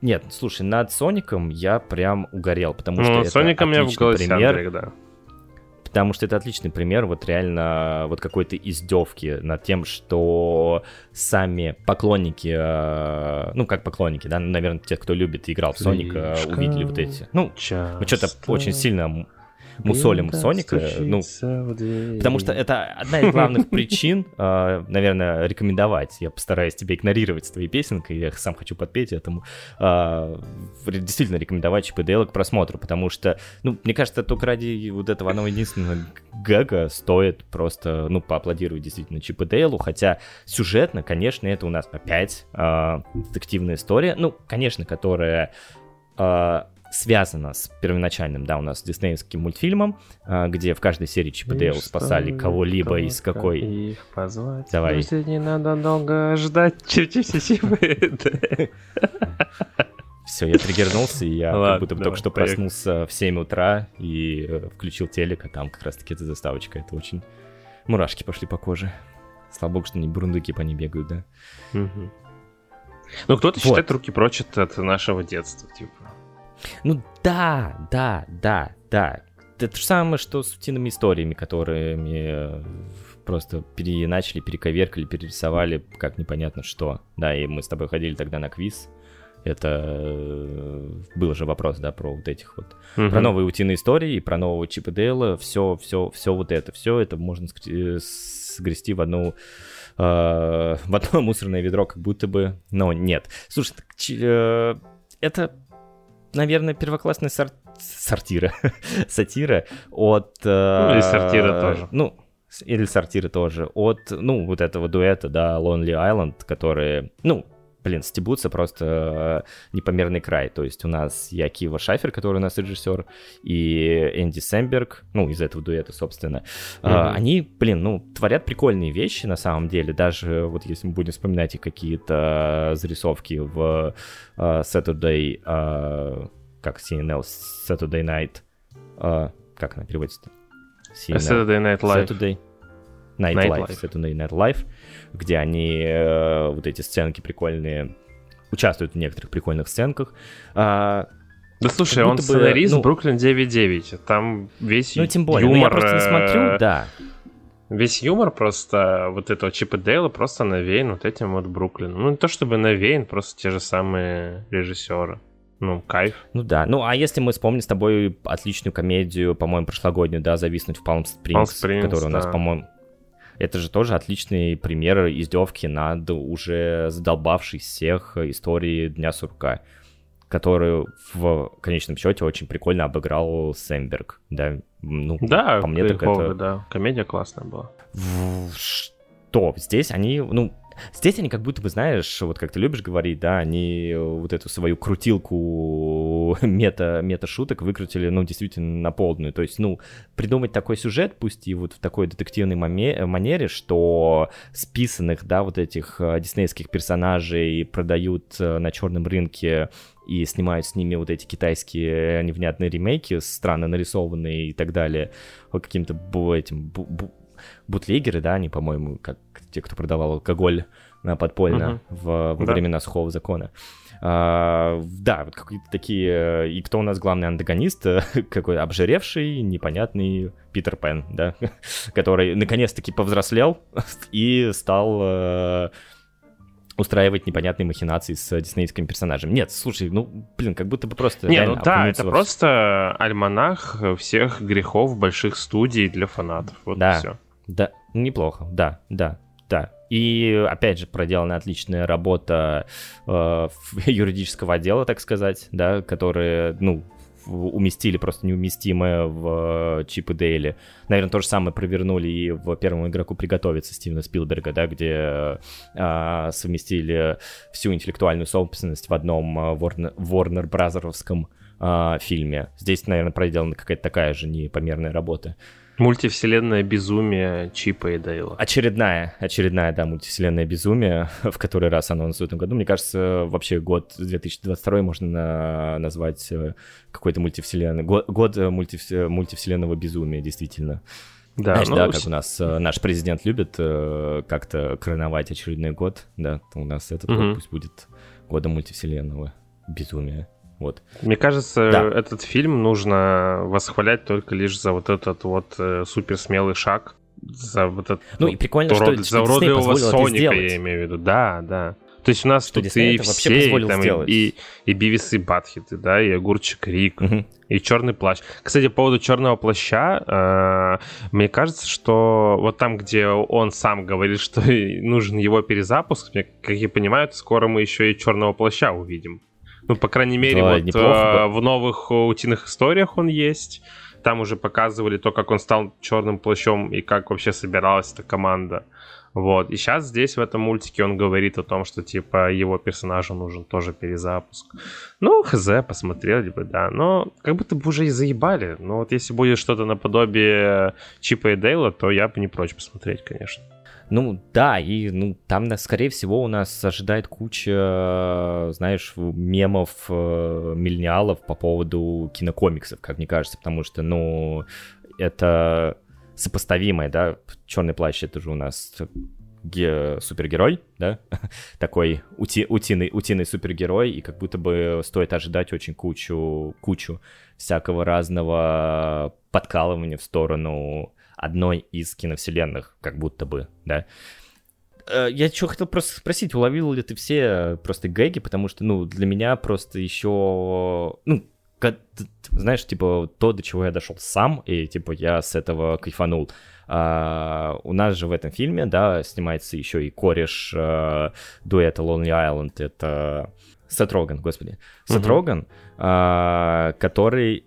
нет, слушай, над Соником я прям угорел, потому что ну, это Соника у меня в голосе пример, Андрей, да. Потому что это отличный пример вот реально вот какой-то издевки над тем, что сами поклонники, э, ну как поклонники, да, ну, наверное, те, кто любит и играл в Соника, Слишком увидели вот эти, ну, мы что-то очень сильно мусолим Соника, ну, стучится в дверь. Потому что это одна из главных причин, э, (laughs) наверное, рекомендовать. Я постараюсь тебя игнорировать с твоей песенкой, я сам хочу подпеть этому. э, Действительно рекомендовать Дейла к просмотру, потому что, ну, мне кажется, только ради вот этого одного единственного гага стоит просто, ну, поаплодировать действительно Чип и Дейлу, хотя сюжетно, конечно, это у нас опять э, детективная история, ну, конечно, которая э, связана с первоначальным, да, у нас диснеевским мультфильмом, а, где в каждой серии Чип и Дейл спасали кого-либо из только какой... Их позвать. Давай. Друзей не надо долго ждать. Чуть-чуть Все, (laughs) я триггернулся, и я Ладно, как будто бы только что поехали. проснулся в 7 утра и э, включил телек, а там как раз-таки эта заставочка. Это очень... Мурашки пошли по коже. Слава богу, что не бурундуки по ней бегают, да? Ну, кто-то Вот. считает руки прочь от, от нашего детства, типа. Ну да, да, да, да. Это же самое, что с утиными историями, которыми э, просто пере... начали, перековеркали, перерисовали, как непонятно что. Да, и мы с тобой ходили тогда на квиз. Это э, был же вопрос, да, про вот этих вот Мгм. про новые утиные истории, и про нового Чипа Дейла, все, все, все вот это, все это можно э, сгрести в одну э, в одно (laughs) мусорное ведро, как будто бы, но нет. Слушай, так, э, это, наверное, первоклассная сор- сортира, (laughs) сатира от... э, Ну, и сортира тоже. Ну, или сортира тоже. От, ну, вот этого дуэта, да, Lonely Island, которые, ну, блин, стебутся просто э, непомерный край. То есть у нас Акива Шафер, который у нас режиссер, и Энди Сэмберг, ну, из этого дуэта, собственно. Мгм. Они, блин, ну, творят прикольные вещи на самом деле. Даже вот если мы будем вспоминать их какие-то зарисовки в э, Saturday, э, как CNL, Saturday Night, как она переводится-то? CNL. Saturday Night Live. Saturday Night, Night Live, Live. Saturday Night Live, где они э, вот эти сценки прикольные участвуют в некоторых прикольных сценках. А, Да слушай, он бы, сценарист ну- Бруклин 9.9. Там весь ну, тем более, ну, юмор... я просто не смотрю, э, да. Весь юмор просто вот этого Чипа Дейла просто навеян вот этим вот Бруклином. Ну, не то чтобы навеян, просто те же самые режиссеры. Ну, кайф. Ну да, ну а если мы вспомним с тобой отличную комедию, по-моему, прошлогоднюю, да, «Зависнуть в Палм Спрингс», Springs, которая у нас, да. по-моему... Это же тоже отличный пример издевки над уже задолбавшей всех истории Дня сурка, которую в конечном счете очень прикольно обыграл Сэмберг, да, ну, Да, по мне так это... да. Комедия классная была. В- Что? Здесь они, ну, здесь они как будто бы, знаешь, вот как ты любишь говорить, да, они вот эту свою крутилку мета, мета-шуток выкрутили, ну, действительно на полную. То есть, ну, придумать такой сюжет, пусть и вот в такой детективной манере, что списанных, да, вот этих э, диснеевских персонажей продают э, на черном рынке и снимают с ними вот эти китайские невнятные ремейки, странно нарисованные и так далее, каким-то этим бутлегеры, да, они, по-моему, как те, кто продавал алкоголь на подпольно Мгм. в, во Да. времена сухого закона. А, да, вот какие-то такие... э, И кто у нас главный антагонист? Э, (laughs) Какой обжиревший, непонятный Питер Пен, да? (laughs) Который наконец-таки повзрослел (laughs) и стал... э, устраивать непонятные махинации с диснеевскими персонажами. Нет, слушай, ну, блин, как будто бы просто... Не, ну да, это во... просто альманах всех грехов больших студий для фанатов. Вот да, все. Да, неплохо, да, да, да. И, опять же, проделана отличная работа э, (laughs) юридического отдела, так сказать, да, которые, ну, уместили просто неуместимое в э, Чип и Дейли. Наверное, то же самое провернули и в первому игроку приготовиться Стивена Спилберга, да, где а, совместили всю интеллектуальную собственность в одном Warner, Warner Бразеровском а, фильме. Здесь, наверное, проделана какая-то такая же непомерная работа. Мультивселенная безумие Чипа и Дейла. Очередная, очередная, да, мультивселенная безумие, (laughs) в который раз анонс в этом году. Мне кажется, вообще год 2022 можно на, назвать э, какой-то мультивселенной. Год, год мультивс, мультивселенного безумия, действительно. Да, Знаешь, ну, да, как у нас э, наш президент любит э, как-то короновать очередной год, да, у нас этот угу. год пусть будет годом мультивселенного безумия. Вот. Мне кажется, да. этот фильм нужно восхвалять только лишь за вот этот вот э, супер смелый шаг, за вот этот ну, вот, и прикольно, урод, что за уродливого Соника, я имею в виду. Да, да. То есть у нас что тут и все, и, там, и, и Бивис и Батхиты, да, и Огурчик Рик, угу. и Черный плащ. Кстати, по поводу Черного плаща, э, мне кажется, что вот там, где он сам говорит, что (laughs) нужен его перезапуск, как я понимаю, скоро мы еще и Черного плаща увидим. Ну, по крайней мере, да, вот э, в новых утиных историях он есть. Там уже показывали то, как он стал черным плащом и как вообще собиралась эта команда. Вот. И сейчас здесь, в этом мультике, он говорит о том, что, типа, его персонажу нужен тоже перезапуск. Ну, хз, посмотрели бы, да. Но как будто бы уже и заебали. Но вот если будет что-то наподобие Чипа и Дейла, то я бы не прочь посмотреть, конечно. Ну да, и ну там, скорее всего, у нас ожидает куча, знаешь, мемов, э, миллениалов по поводу кинокомиксов, как мне кажется, потому что, ну, это сопоставимое, да, Черный плащ это же у нас ге- супергерой, да, (laughs) такой ути- утиный, утиный супергерой, и как будто бы стоит ожидать очень кучу, кучу всякого разного подкалывания в сторону одной из киновселенных, как будто бы, да. Э, я что хотел просто спросить, уловил ли ты все просто гэги, потому что, ну, для меня просто еще, ну, как, знаешь, типа, то, до чего я дошел сам, и, типа, я с этого кайфанул. А, у нас же в этом фильме, да, снимается еще и кореш а, дуэта Lonely Island, это Сет Роган, господи. Сет uh-huh. Роган, а, который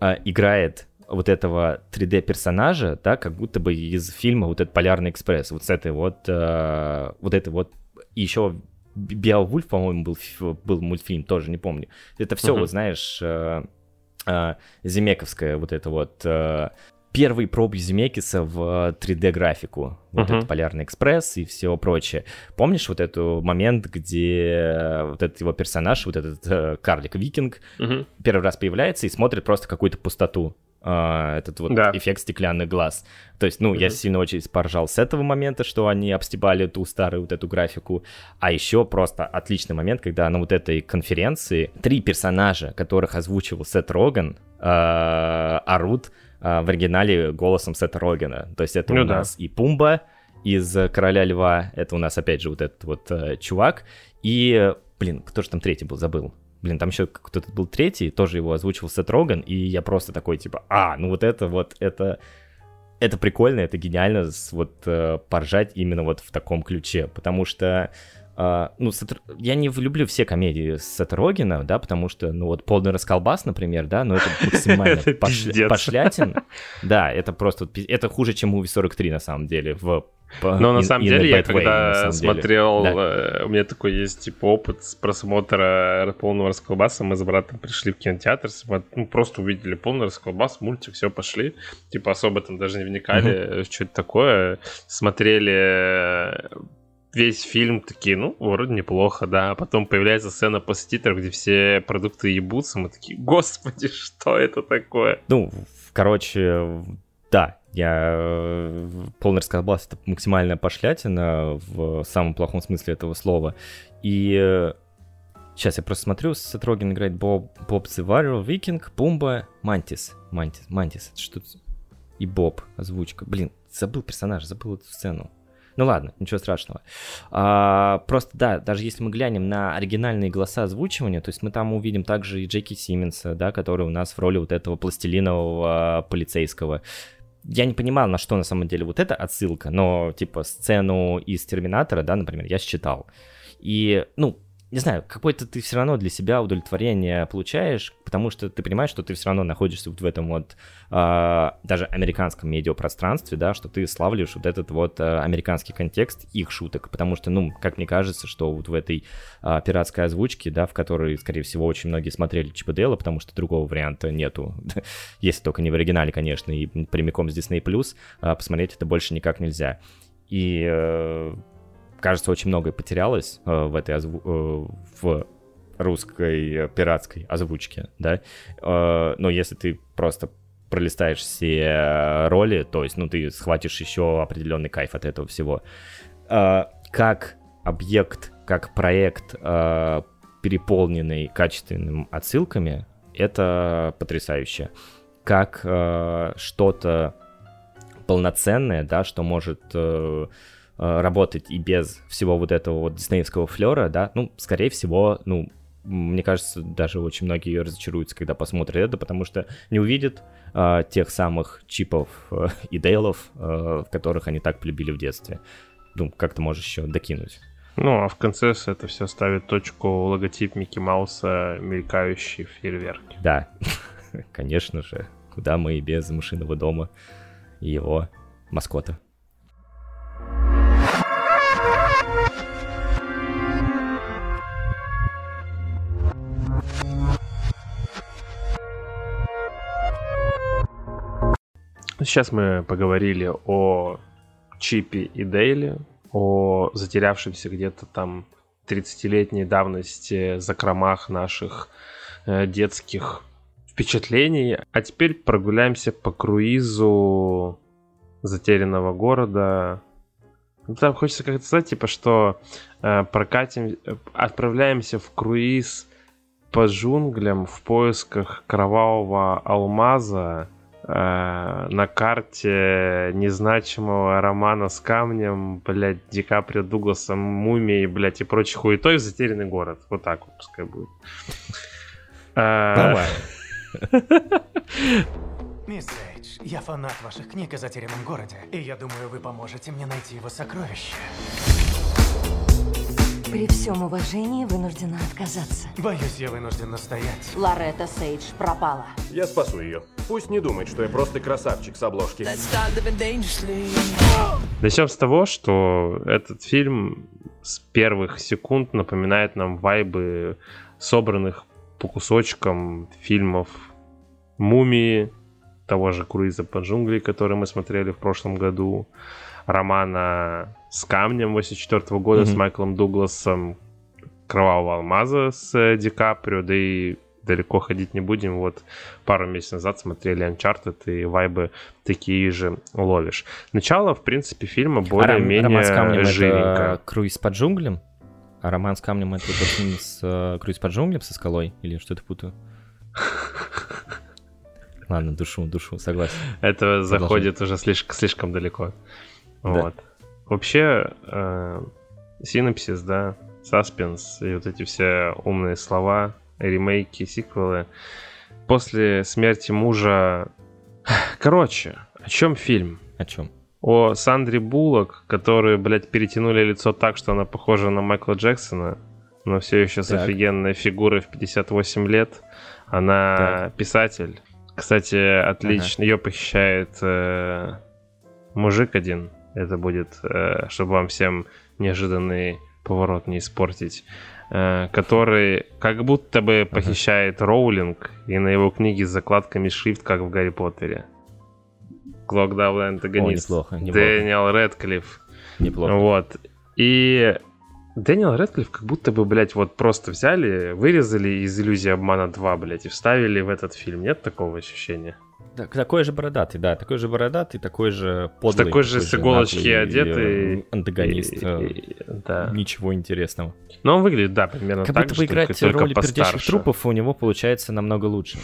а, играет вот этого 3D-персонажа, да, как будто бы из фильма вот этот «Полярный экспресс», вот с этой вот, э, вот этой вот, и еще Беовульф, по-моему, был, был мультфильм, тоже не помню. Это все, uh-huh. вот знаешь, э, э, Земековская вот это вот э, первые пробы Земекиса в 3D-графику. Вот uh-huh. это Полярный экспресс и все прочее. Помнишь вот этот момент, где вот этот его персонаж, вот этот э, карлик-викинг, uh-huh. первый раз появляется и смотрит просто какую-то пустоту? Uh, этот вот да. эффект стеклянных глаз. То есть, ну, mm-hmm. я сильно очень поржал с этого момента, что они обстебали ту старую вот эту графику. А еще просто отличный момент, когда на вот этой конференции три персонажа, которых озвучивал Сет Роган, uh, орут uh, в оригинале голосом Сета Рогана. То есть это ну, у да. нас и Пумба из «Короля льва», это у нас опять же вот этот вот uh, чувак, и, блин, кто же там третий был, забыл. Блин, там еще кто-то был третий, тоже его озвучил Сет Роган, и я просто такой, типа, а, ну вот это вот, это, это прикольно, это гениально, вот э, поржать именно вот в таком ключе, потому что Uh, ну, Сет... я не люблю все комедии Сета Рогина, да, потому что, ну, вот «Полный расколбас», например, да, но это максимально (laughs) пошлятин. Да, это просто, это хуже, чем «Муви 43», на самом деле, в но на самом деле, я когда смотрел. Э, у меня такой есть типа опыт с просмотра полного расколбаса. Мы с братом пришли в кинотеатр, ну, просто увидели полный расколбас, мультик, все, пошли. Типа особо там даже не вникали, что это такое. Смотрели весь фильм такие, ну, вроде неплохо, да. А потом появляется сцена после титров, где все продукты ебутся. Мы такие, господи, что это такое? Ну, короче, да, я э, полный расколбас — это максимальная пошлятина в самом плохом смысле этого слова. И сейчас я просто смотрю, Сет Роген играет Боб, Боб Warrior, Викинг, Пумба, Мантис. Мантис, Мантис, это что И Боб, озвучка. Блин, забыл персонаж, забыл эту сцену. Ну ладно, ничего страшного. А, просто да, даже если мы глянем на оригинальные голоса озвучивания, то есть мы там увидим также и Джеки Симмонса, да, который у нас в роли вот этого пластилинового полицейского. Я не понимал, на что на самом деле вот эта отсылка, но типа сцену из Терминатора, да, например, я считал. И, ну, не знаю, какое-то ты все равно для себя удовлетворение получаешь, потому что ты понимаешь, что ты все равно находишься вот в этом вот э, даже американском медиапространстве, да, что ты славливаешь вот этот вот э, американский контекст их шуток, потому что, ну, как мне кажется, что вот в этой э, пиратской озвучке, да, в которой, скорее всего, очень многие смотрели Чип и потому что другого варианта нету, (laughs) если только не в оригинале, конечно, и прямиком с Disney+, э, посмотреть это больше никак нельзя. И э, кажется, очень многое потерялось э, в этой озву... э, в русской э, пиратской озвучке, да. Э, но если ты просто пролистаешь все роли, то есть, ну, ты схватишь еще определенный кайф от этого всего. Э, как объект, как проект, э, переполненный качественными отсылками, это потрясающе. Как э, что-то полноценное, да, что может э, работать и без всего вот этого вот диснеевского флера, да, ну, скорее всего, ну, мне кажется, даже очень многие разочаруются, когда посмотрят это, потому что не увидят э, тех самых чипов э, и дейлов, э, которых они так полюбили в детстве. Ну, как ты можешь еще докинуть? Ну, а в конце это все ставит точку логотип Микки Мауса, мелькающий в фейерверке. Да, (laughs) конечно же. Куда мы и без машинного дома и его маскота. Сейчас мы поговорили о Чипе и Дейле, о затерявшемся где-то там 30-летней давности закромах наших э, детских впечатлений. А теперь прогуляемся по круизу затерянного города. Ну, там хочется как-то сказать, типа, что э, прокатим, отправляемся в круиз по джунглям в поисках кровавого алмаза, на карте незначимого романа с камнем, блядь, Ди Каприо, Дугласом, Мумией, блядь, и прочей хуетой в затерянный город. Вот так вот пускай будет. Э, Давай. (laughs) Мисс Эйдж, я фанат ваших книг о затерянном городе, и я думаю, вы поможете мне найти его сокровище. При всем уважении вынуждена отказаться. Боюсь, я вынужден настоять. Лоретта Сейдж пропала. Я спасу ее. Пусть не думает, что я просто красавчик с обложки. Начнем с того, что этот фильм с первых секунд напоминает нам вайбы собранных по кусочкам фильмов «Мумии», того же «Круиза по джунгли», который мы смотрели в прошлом году, романа с камнем 84 года mm-hmm. с Майклом Дугласом Кровавого алмаза с э, Ди Каприо, да и далеко ходить не будем. Вот пару месяцев назад смотрели Uncharted, и вайбы такие же ловишь. Начало, в принципе, фильма более-менее а живенько. Это круиз по джунглям? А роман с камнем это фильм с э, круиз по джунглям со скалой? Или что-то путаю? (laughs) Ладно, душу, душу, согласен. Это заходит уже слишком, слишком далеко. Вот. Вообще, э, синапсис, да, саспенс и вот эти все умные слова, ремейки, сиквелы. После смерти мужа... (sighs) Короче, о чем фильм? О чем? О Сандре Буллок, которую, блядь, перетянули лицо так, что она похожа на Майкла Джексона, но все еще с так. офигенной фигурой в 58 лет. Она так. писатель. Кстати, отлично. Ага. Ее похищает э, мужик один, это будет, э, чтобы вам всем неожиданный поворот не испортить, э, который как будто бы похищает uh-huh. Роулинг, и на его книге с закладками шрифт, как в Гарри Поттере. Клокдавл антагонист. О, неплохо, неплохо. Дэниел Редклифф. Неплохо. Вот. И Дэниел Редклифф как будто бы, блядь, вот просто взяли, вырезали из «Иллюзии обмана 2», блядь, и вставили в этот фильм. Нет такого ощущения? Так, такой же бородатый, да, такой же бородатый, такой же подлый. Такой же с иголочки одетый. Э, антагонист. И, э, и, да. Ничего интересного. Но он выглядит, да, примерно как так будто бы играть роль пердящих трупов у него получается намного лучше.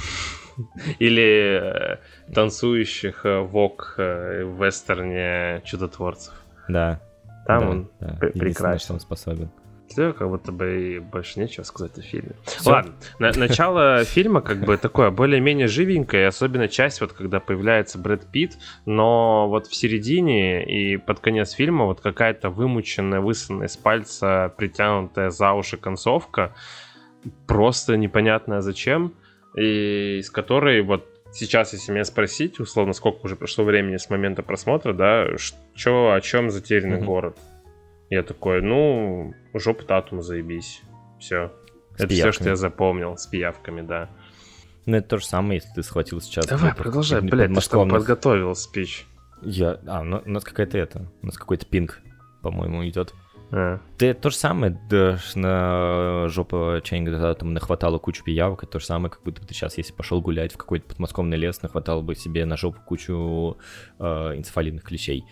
(laughs) Или э, танцующих вок в вестерне чудотворцев. Да. Там Да, он да, прекрасен. что он способен. Все, как будто бы и больше нечего сказать о фильме. Всё. Ладно, на- начало фильма как бы такое более-менее живенькое, особенно часть, вот когда появляется Брэд Питт, но вот в середине и под конец фильма вот какая-то вымученная, высосанная с пальца, притянутая за уши концовка, просто непонятная зачем, и из которой вот сейчас, если меня спросить, условно, сколько уже прошло времени с момента просмотра, да, что, о чем затерянный Мгм. город? Я такой, ну, жопа Татума, заебись. Все. С Это все, что я запомнил с пиявками, да. Ну, это то же самое, если ты схватил сейчас... Давай, продолжай, блядь, ты что, подготовил спич. Я... А, ну, у нас какая-то это... У нас какой-то пинг, по-моему, идет. А. Ты то же самое, да, на жопу Чайнга да, там нахватало кучу пиявок, то же самое, как будто бы ты сейчас, если пошел гулять в какой-то подмосковный лес, нахватал бы себе на жопу кучу э, энцефалитных клещей.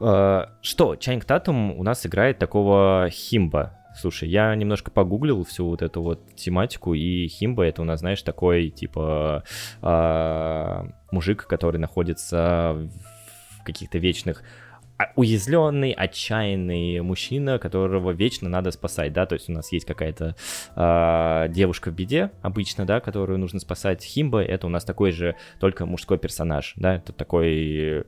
Э, что, Чайнг Татум у нас играет такого химба. Слушай, я немножко погуглил всю вот эту вот тематику, и химба это у нас, знаешь, такой, типа, э, мужик, который находится в каких-то вечных уязвленный, отчаянный мужчина, которого вечно надо спасать, да, то есть у нас есть какая-то а, девушка в беде обычно, да, которую нужно спасать. Химба — это у нас такой же, только мужской персонаж, да, это такой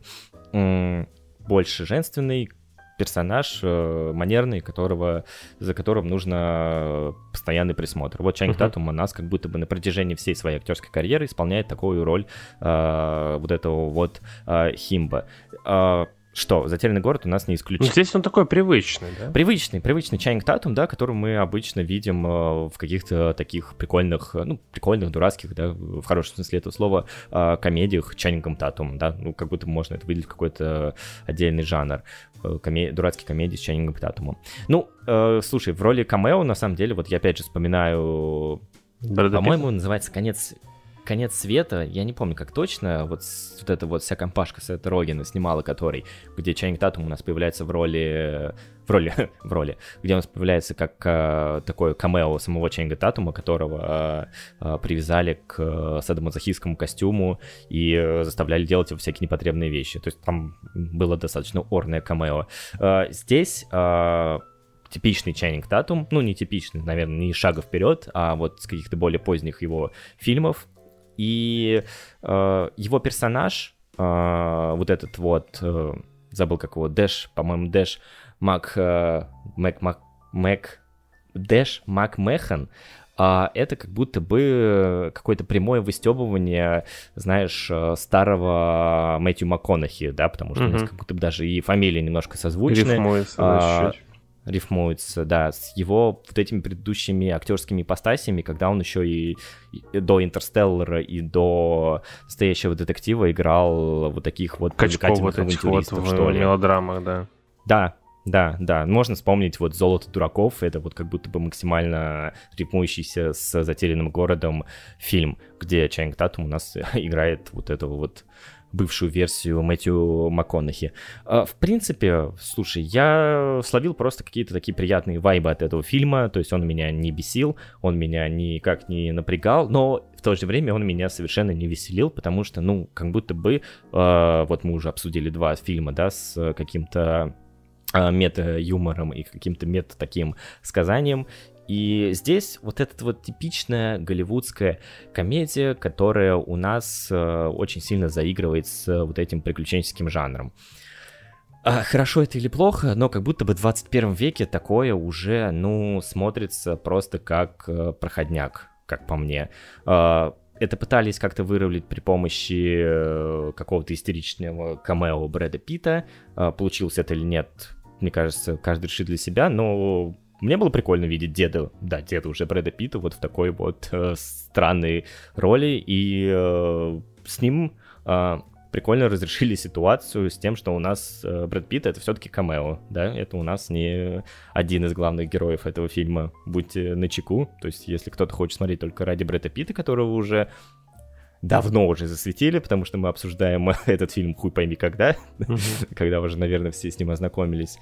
м, больше женственный персонаж, э, манерный, которого, за которым нужно постоянный присмотр. Вот Чайнг Мгм. Татум у нас как будто бы на протяжении всей своей актерской карьеры исполняет такую роль э, вот этого вот э, Химба. Э, что, «Затерянный город» у нас не Ну, исключен. здесь он такой привычный, да? Привычный, привычный Чайнг Татум, да, который мы обычно видим э, в каких-то таких прикольных, э, ну, прикольных, дурацких, да, в хорошем смысле этого слова, э, комедиях Чайнингом Татум, да, ну, как будто можно это выделить в какой-то отдельный жанр. коме- дурацкие комедии с Чайнингом Татумом. Ну, э, слушай, в роли камео, на самом деле, вот я опять же вспоминаю по-моему, называется «Конец конец света, я не помню как точно, вот, с- вот эта вот вся компашка Сета Рогина снимала который, где Чайнг Татум у нас появляется в роли, в роли, (laughs) в роли, где он появляется как э, такое камео самого Чайнга Татума, которого э, э, привязали к э, садомазохистскому костюму и э, заставляли делать его всякие непотребные вещи. То есть там было достаточно орное камео. Э, здесь э, типичный Чайнинг Татум, ну не типичный, наверное, не шага вперед, а вот с каких-то более поздних его фильмов. И э, его персонаж, э, вот этот вот, э, забыл как его, Дэш, по-моему, Дэш Мак, э, Мак, Мак, Мак, Дэш Мак Механ, а это как будто бы какое-то прямое выстебывание, знаешь, э, старого Мэтью МакКонахи, да, потому что у нас как будто бы даже и фамилии немножко созвучны. Рифмуется, А, чуть-чуть. Рифмуется, да, с его вот этими предыдущими актерскими ипостасями, когда он еще и, и до Интерстеллара, и до настоящего детектива играл вот таких вот Качков вот этих вот в что ли. мелодрамах, да. Да, да, да. Можно вспомнить вот «Золото дураков». Это вот как будто бы максимально рифмующийся с «Затерянным городом» фильм, где Чайнг Татум у нас (laughs) играет вот эту вот бывшую версию Мэтью МакКонахи. А, В принципе, слушай, я словил просто какие-то такие приятные вайбы от этого фильма, то есть он меня не бесил, он меня никак не напрягал, но в то же время он меня совершенно не веселил, потому что, ну, как будто бы, э, вот мы уже обсудили два фильма, да, с каким-то а, мета-юмором и каким-то мета-таким сказанием. И здесь вот эта вот типичная голливудская комедия, которая у нас э, очень сильно заигрывает с э, вот этим приключенческим жанром. А, хорошо это или плохо, но как будто бы в 21 веке такое уже, ну, смотрится просто как э, проходняк, как по мне. А, это пытались как-то выровнять при помощи какого-то истеричного камео Брэда Питта. А, получилось это или нет, мне кажется, каждый решит для себя, но мне было прикольно видеть деда, да, деда уже Брэда Питта вот в такой вот э, странной роли, и э, с ним э, прикольно разрешили ситуацию с тем, что у нас э, Брэд Питт это все-таки камео, да, это у нас не один из главных героев этого фильма, будьте начеку, то есть если кто-то хочет смотреть только ради Брэда Питта, которого уже давно уже засветили, потому что мы обсуждаем (laughs) этот фильм хуй пойми когда, (laughs) когда уже, наверное, все с ним ознакомились.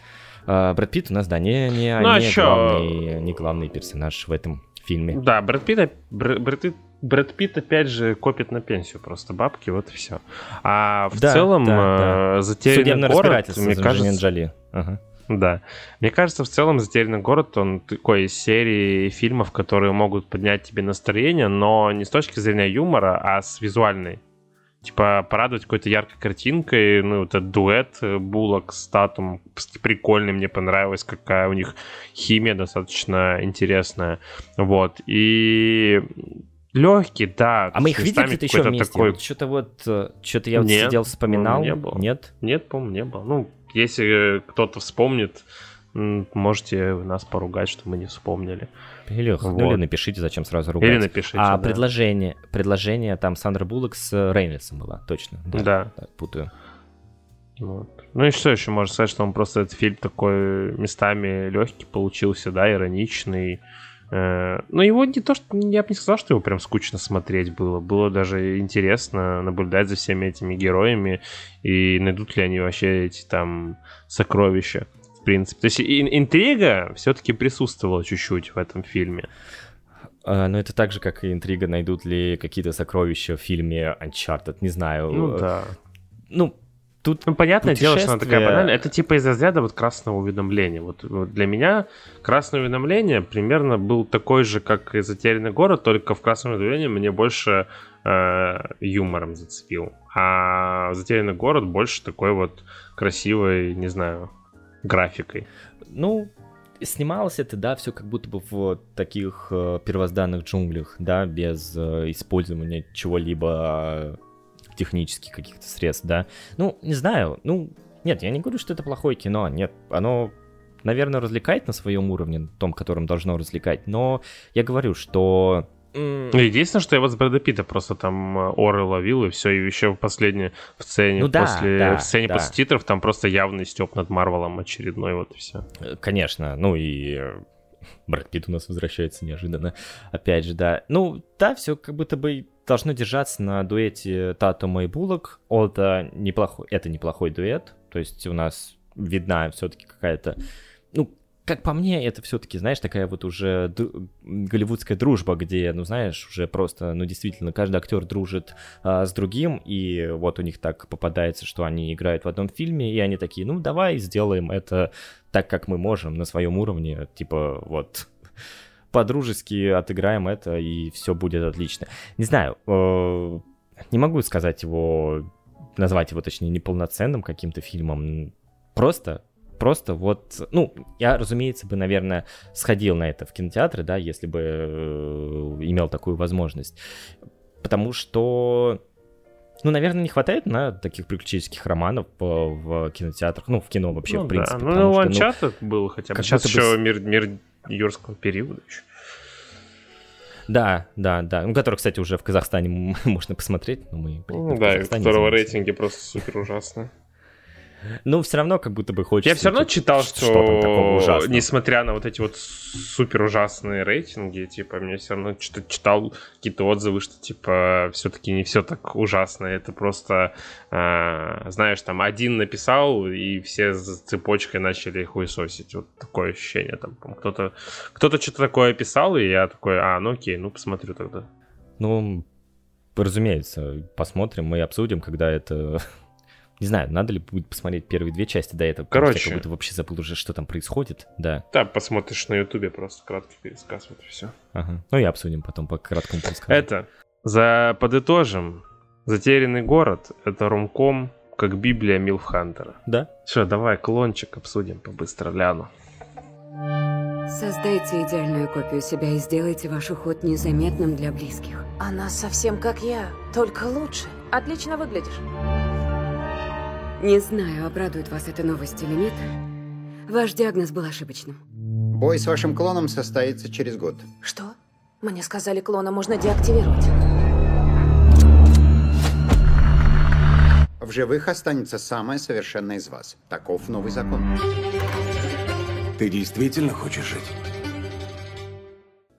А, Брэд Питт у нас, да, не, не, Ну, а не чё? главный, не главный персонаж в этом фильме. Да, Брэд Питт, оп- Бр- Брэд Питт, Брэд Питт опять же копит на пенсию просто бабки, вот и все. А в Да, целом да, да. э, затерянный Судебное город, мне кажется, Джоли. Ага. Да. Мне кажется, в целом «Затерянный город», он такой из серии фильмов, которые могут поднять тебе настроение, но не с точки зрения юмора, а с визуальной. Типа порадовать какой-то яркой картинкой, ну, вот этот дуэт э, Булок с Татум прикольный, мне понравилось, какая у них химия достаточно интересная. Вот. И легкий, да. А мы их видели где-то еще вместе? Такой... Вот что-то вот, э, что-то я вот Нет, сидел, вспоминал. Не было. Нет? Нет, по-моему, не было. Ну, если кто-то вспомнит, можете нас поругать, что мы не вспомнили. Или, вот. ну, или напишите, зачем сразу ругать. Или напишите, А да. предложение, предложение там Сандра Буллок с Рейнольдсом было, точно. Да, да. да путаю. Вот. Ну и что еще можно сказать, что он просто этот фильм такой местами легкий получился, да, ироничный. Э, но его не то, что я бы не сказал, что его прям скучно смотреть было. Было даже интересно наблюдать за всеми этими героями и найдут ли они вообще эти там сокровища принципе. То есть интрига все-таки присутствовала чуть-чуть в этом фильме. А, но это так же, как и интрига, найдут ли какие-то сокровища в фильме Uncharted, не знаю. Ну да. Ну, тут ну, понятное дело, что она такая банальная. Это типа из разряда вот красного уведомления. Вот, вот для меня красное уведомление примерно был такой же, как и затерянный город, только в красном уведомлении мне больше э, юмором зацепил. А затерянный город больше такой вот красивый, не знаю, графикой. Ну, снималось это, да, все как будто бы в таких э, первозданных джунглях, да, без э, использования чего-либо э, технических каких-то средств, да. Ну, не знаю, ну, нет, я не говорю, что это плохое кино, нет, оно, наверное, развлекает на своем уровне, том, которым должно развлекать, но я говорю, что ну, единственное, что я вот с Брэда Питта просто там э, оры ловил, и все, и еще в последней в сцене, ну, да, после, да, в сцене да. после титров там просто явный степ над Марвелом очередной, вот и все. Э, конечно, ну и э, Брэд Питт у нас возвращается неожиданно. Опять же, да. Ну, да, все как будто бы должно держаться на дуэте Татума и Буллок. Это неплохой, это неплохой дуэт. То есть у нас видна все-таки какая-то ну, как по мне, это все-таки, знаешь, такая вот уже голливудская дружба, где, ну, знаешь, уже просто, ну, действительно, каждый актер дружит а, с другим, и вот у них так попадается, что они играют в одном фильме, и они такие, ну, давай сделаем это так, как мы можем, на своем уровне, типа, вот, по-дружески отыграем это, и все будет отлично. Не знаю, э, не могу сказать его, назвать его, точнее, неполноценным каким-то фильмом, просто просто вот, ну, я, разумеется, бы, наверное, сходил на это в кинотеатры, да, если бы э, имел такую возможность. Потому что, ну, наверное, не хватает на таких приключенческих романов в, в кинотеатрах, ну, в кино вообще, ну, в принципе. Да. Ну, Uncharted ну, был хотя бы. Сейчас еще бы... мир, мир юрского периода еще. Да, да, да. Ну, который, кстати, уже в Казахстане (laughs) можно посмотреть. Но мы, блин, ну, да, и которого рейтинги просто супер ужасные. Ну, все равно как будто бы хочется... Я все равно читал, что, что несмотря на вот эти вот супер ужасные рейтинги, типа, мне все равно что читал какие-то отзывы, что, типа, все-таки не все так ужасно. Это просто, э, знаешь, там, один написал, и все с цепочкой начали хуесосить. Вот такое ощущение. Там, кто-то кто что-то такое писал, и я такой, а, ну окей, ну посмотрю тогда. Ну, разумеется, посмотрим и обсудим, когда это (laughs) не знаю, надо ли будет посмотреть первые две части до этого. Короче. Я как будто вообще забыл уже, что там происходит. Да. Да, посмотришь на ютубе просто краткий пересказ, вот и все. Ага. Ну и обсудим потом по краткому пересказу. Это, за подытожим, «Затерянный город» — это румком, как Библия Милфхантера. Да. Все, давай клончик обсудим побыстро, Ляну. Создайте идеальную копию себя и сделайте ваш уход незаметным для близких. Она совсем как я, только лучше. Отлично выглядишь. Не знаю, обрадует вас эта новость или нет. Ваш диагноз был ошибочным. Бой с вашим клоном состоится через год. Что? Мне сказали, клона можно деактивировать. В живых останется самое совершенное из вас. Таков новый закон. Ты действительно хочешь жить?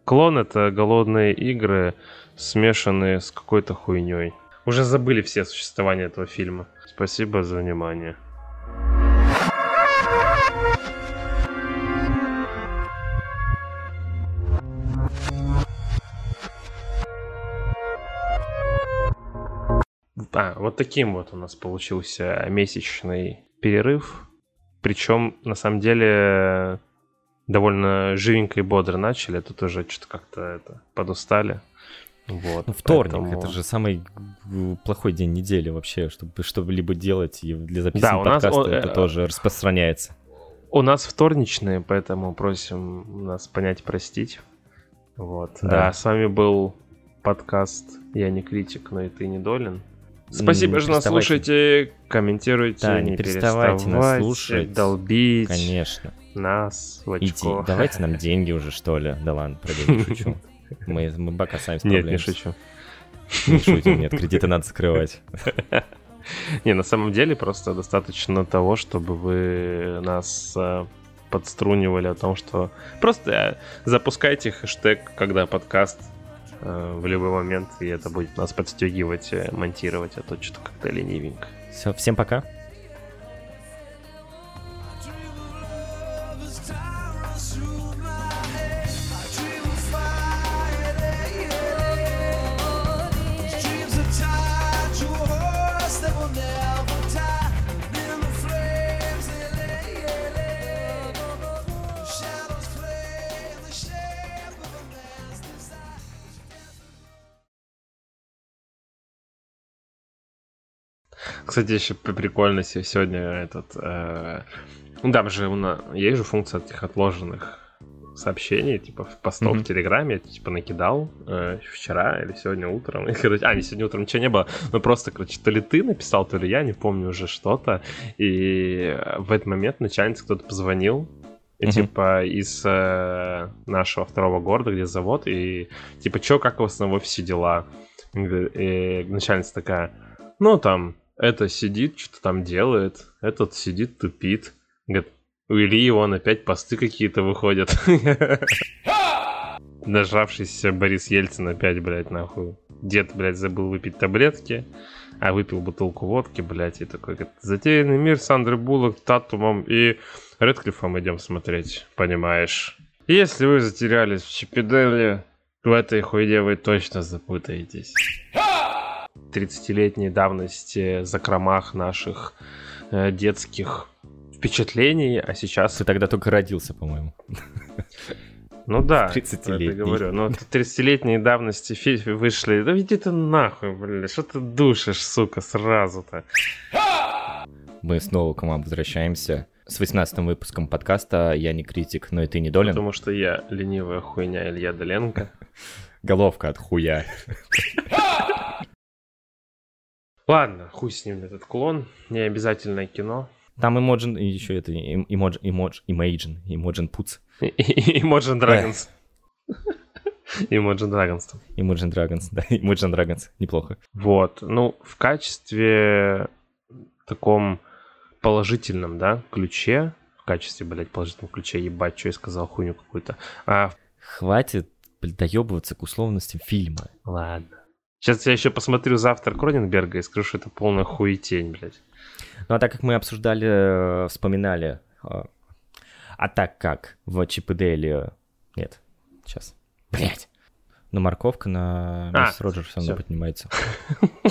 Клон — это голодные игры, смешанные с какой-то хуйней. Уже забыли все существование этого фильма. Спасибо за внимание. А, вот таким вот у нас получился месячный перерыв. Причем, на самом деле, довольно живенько и бодро начали, тут уже что-то как-то это, подустали. Вот, ну, вторник, поэтому... это же самый плохой день недели вообще, чтобы что-либо делать, и для записи да, подкаста нас, это о, тоже распространяется. У нас вторничные, поэтому просим нас понять, простить. Вот. Да. А с вами был подкаст «Я не критик, но и ты не долин». Спасибо, что нас слушаете, комментируйте, да, не, не переставайте нас слушать, долбить. Конечно. Нас в очко. Иди, давайте нам (laughs) деньги уже, что ли. Да ладно, про деньги шучу. Мы, мы пока сами Нет, не шучу. Не шутим, нет, кредиты надо скрывать. Не, на самом деле просто достаточно того, чтобы вы нас э, подструнивали о том, что просто э, запускайте хэштег, когда подкаст э, в любой момент, и это будет нас подстегивать, монтировать, а то что-то как-то ленивенько. Все, всем пока. Кстати, еще прикольно сегодня этот... Э, ну, там же у нас есть же функция этих отложенных сообщений, типа постов mm-hmm. в Телеграме, я типа накидал э, вчера или сегодня утром. (laughs) И, короче, а, не сегодня утром ничего не было. Ну просто, короче, то ли ты написал, то ли я, не помню уже что-то. И в этот момент начальница кто-то позвонил, и, mm-hmm. типа из э, нашего второго города, где завод, и типа, чё, как у вас на офисе дела? И начальница такая, ну там, это сидит, что-то там делает, этот сидит, тупит. Говорит, у Ильи вон опять посты какие-то выходят. (laughs) Нажавшийся Борис Ельцин опять, блядь, нахуй. Дед, блядь, забыл выпить таблетки, а выпил бутылку водки, блядь, и такой, говорит, затерянный мир Сандры Буллок, Татумом и Редклифом идем смотреть, понимаешь? Если вы затерялись в Чипиделе, в этой хуйне вы точно запутаетесь. 30-летней давности закромах наших э, детских впечатлений, а сейчас... Ты тогда только родился, по-моему. Ну да, 30-летний. говорю. Но 30-летней давности фильмы вышли. Да иди ты нахуй, блин, что ты душишь, сука, сразу-то. Мы снова к вам возвращаемся с 18 выпуском подкаста «Я не критик, но и ты не долен». Потому что я ленивая хуйня Илья Доленко. (laughs) Головка от хуя. (laughs) Ладно, хуй с ним этот клон, не обязательное кино. Там Imagine, и еще это Imagine, Imagine, Imagine, Imagine Puts. Imagine Dragons. Imagine Dragons. Imagine Dragons, (laughs) да, Imagine Dragons, неплохо. Вот, ну, в качестве таком положительном, да, ключе, в качестве, блядь, положительного ключа, ебать, что я сказал, хуйню какую-то. А... Хватит доебываться к условностям фильма. Ладно. Сейчас я еще посмотрю завтра Кроненберга и скажу, что это полная хуетень, блядь. Ну, а так как мы обсуждали, э, вспоминали, э, а так как в Чип Нет, сейчас. Блять. Но морковка на а, мисс Роджер все равно поднимается.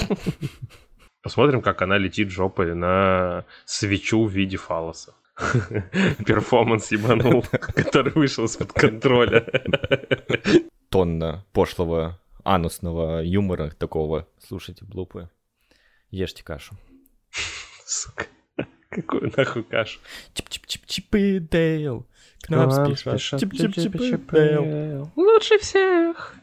(laughs) Посмотрим, как она летит жопой на свечу в виде фалоса. (laughs) Перформанс ебанул, (laughs) который вышел из-под контроля. Тонна пошлого анусного юмора такого. Слушайте, блупы. Ешьте кашу. (laughs) Сука. Какую нахуй кашу? Чип-чип-чип-чип Дейл. К нам спешат. Чип-чип-чип Дейл. Лучше всех.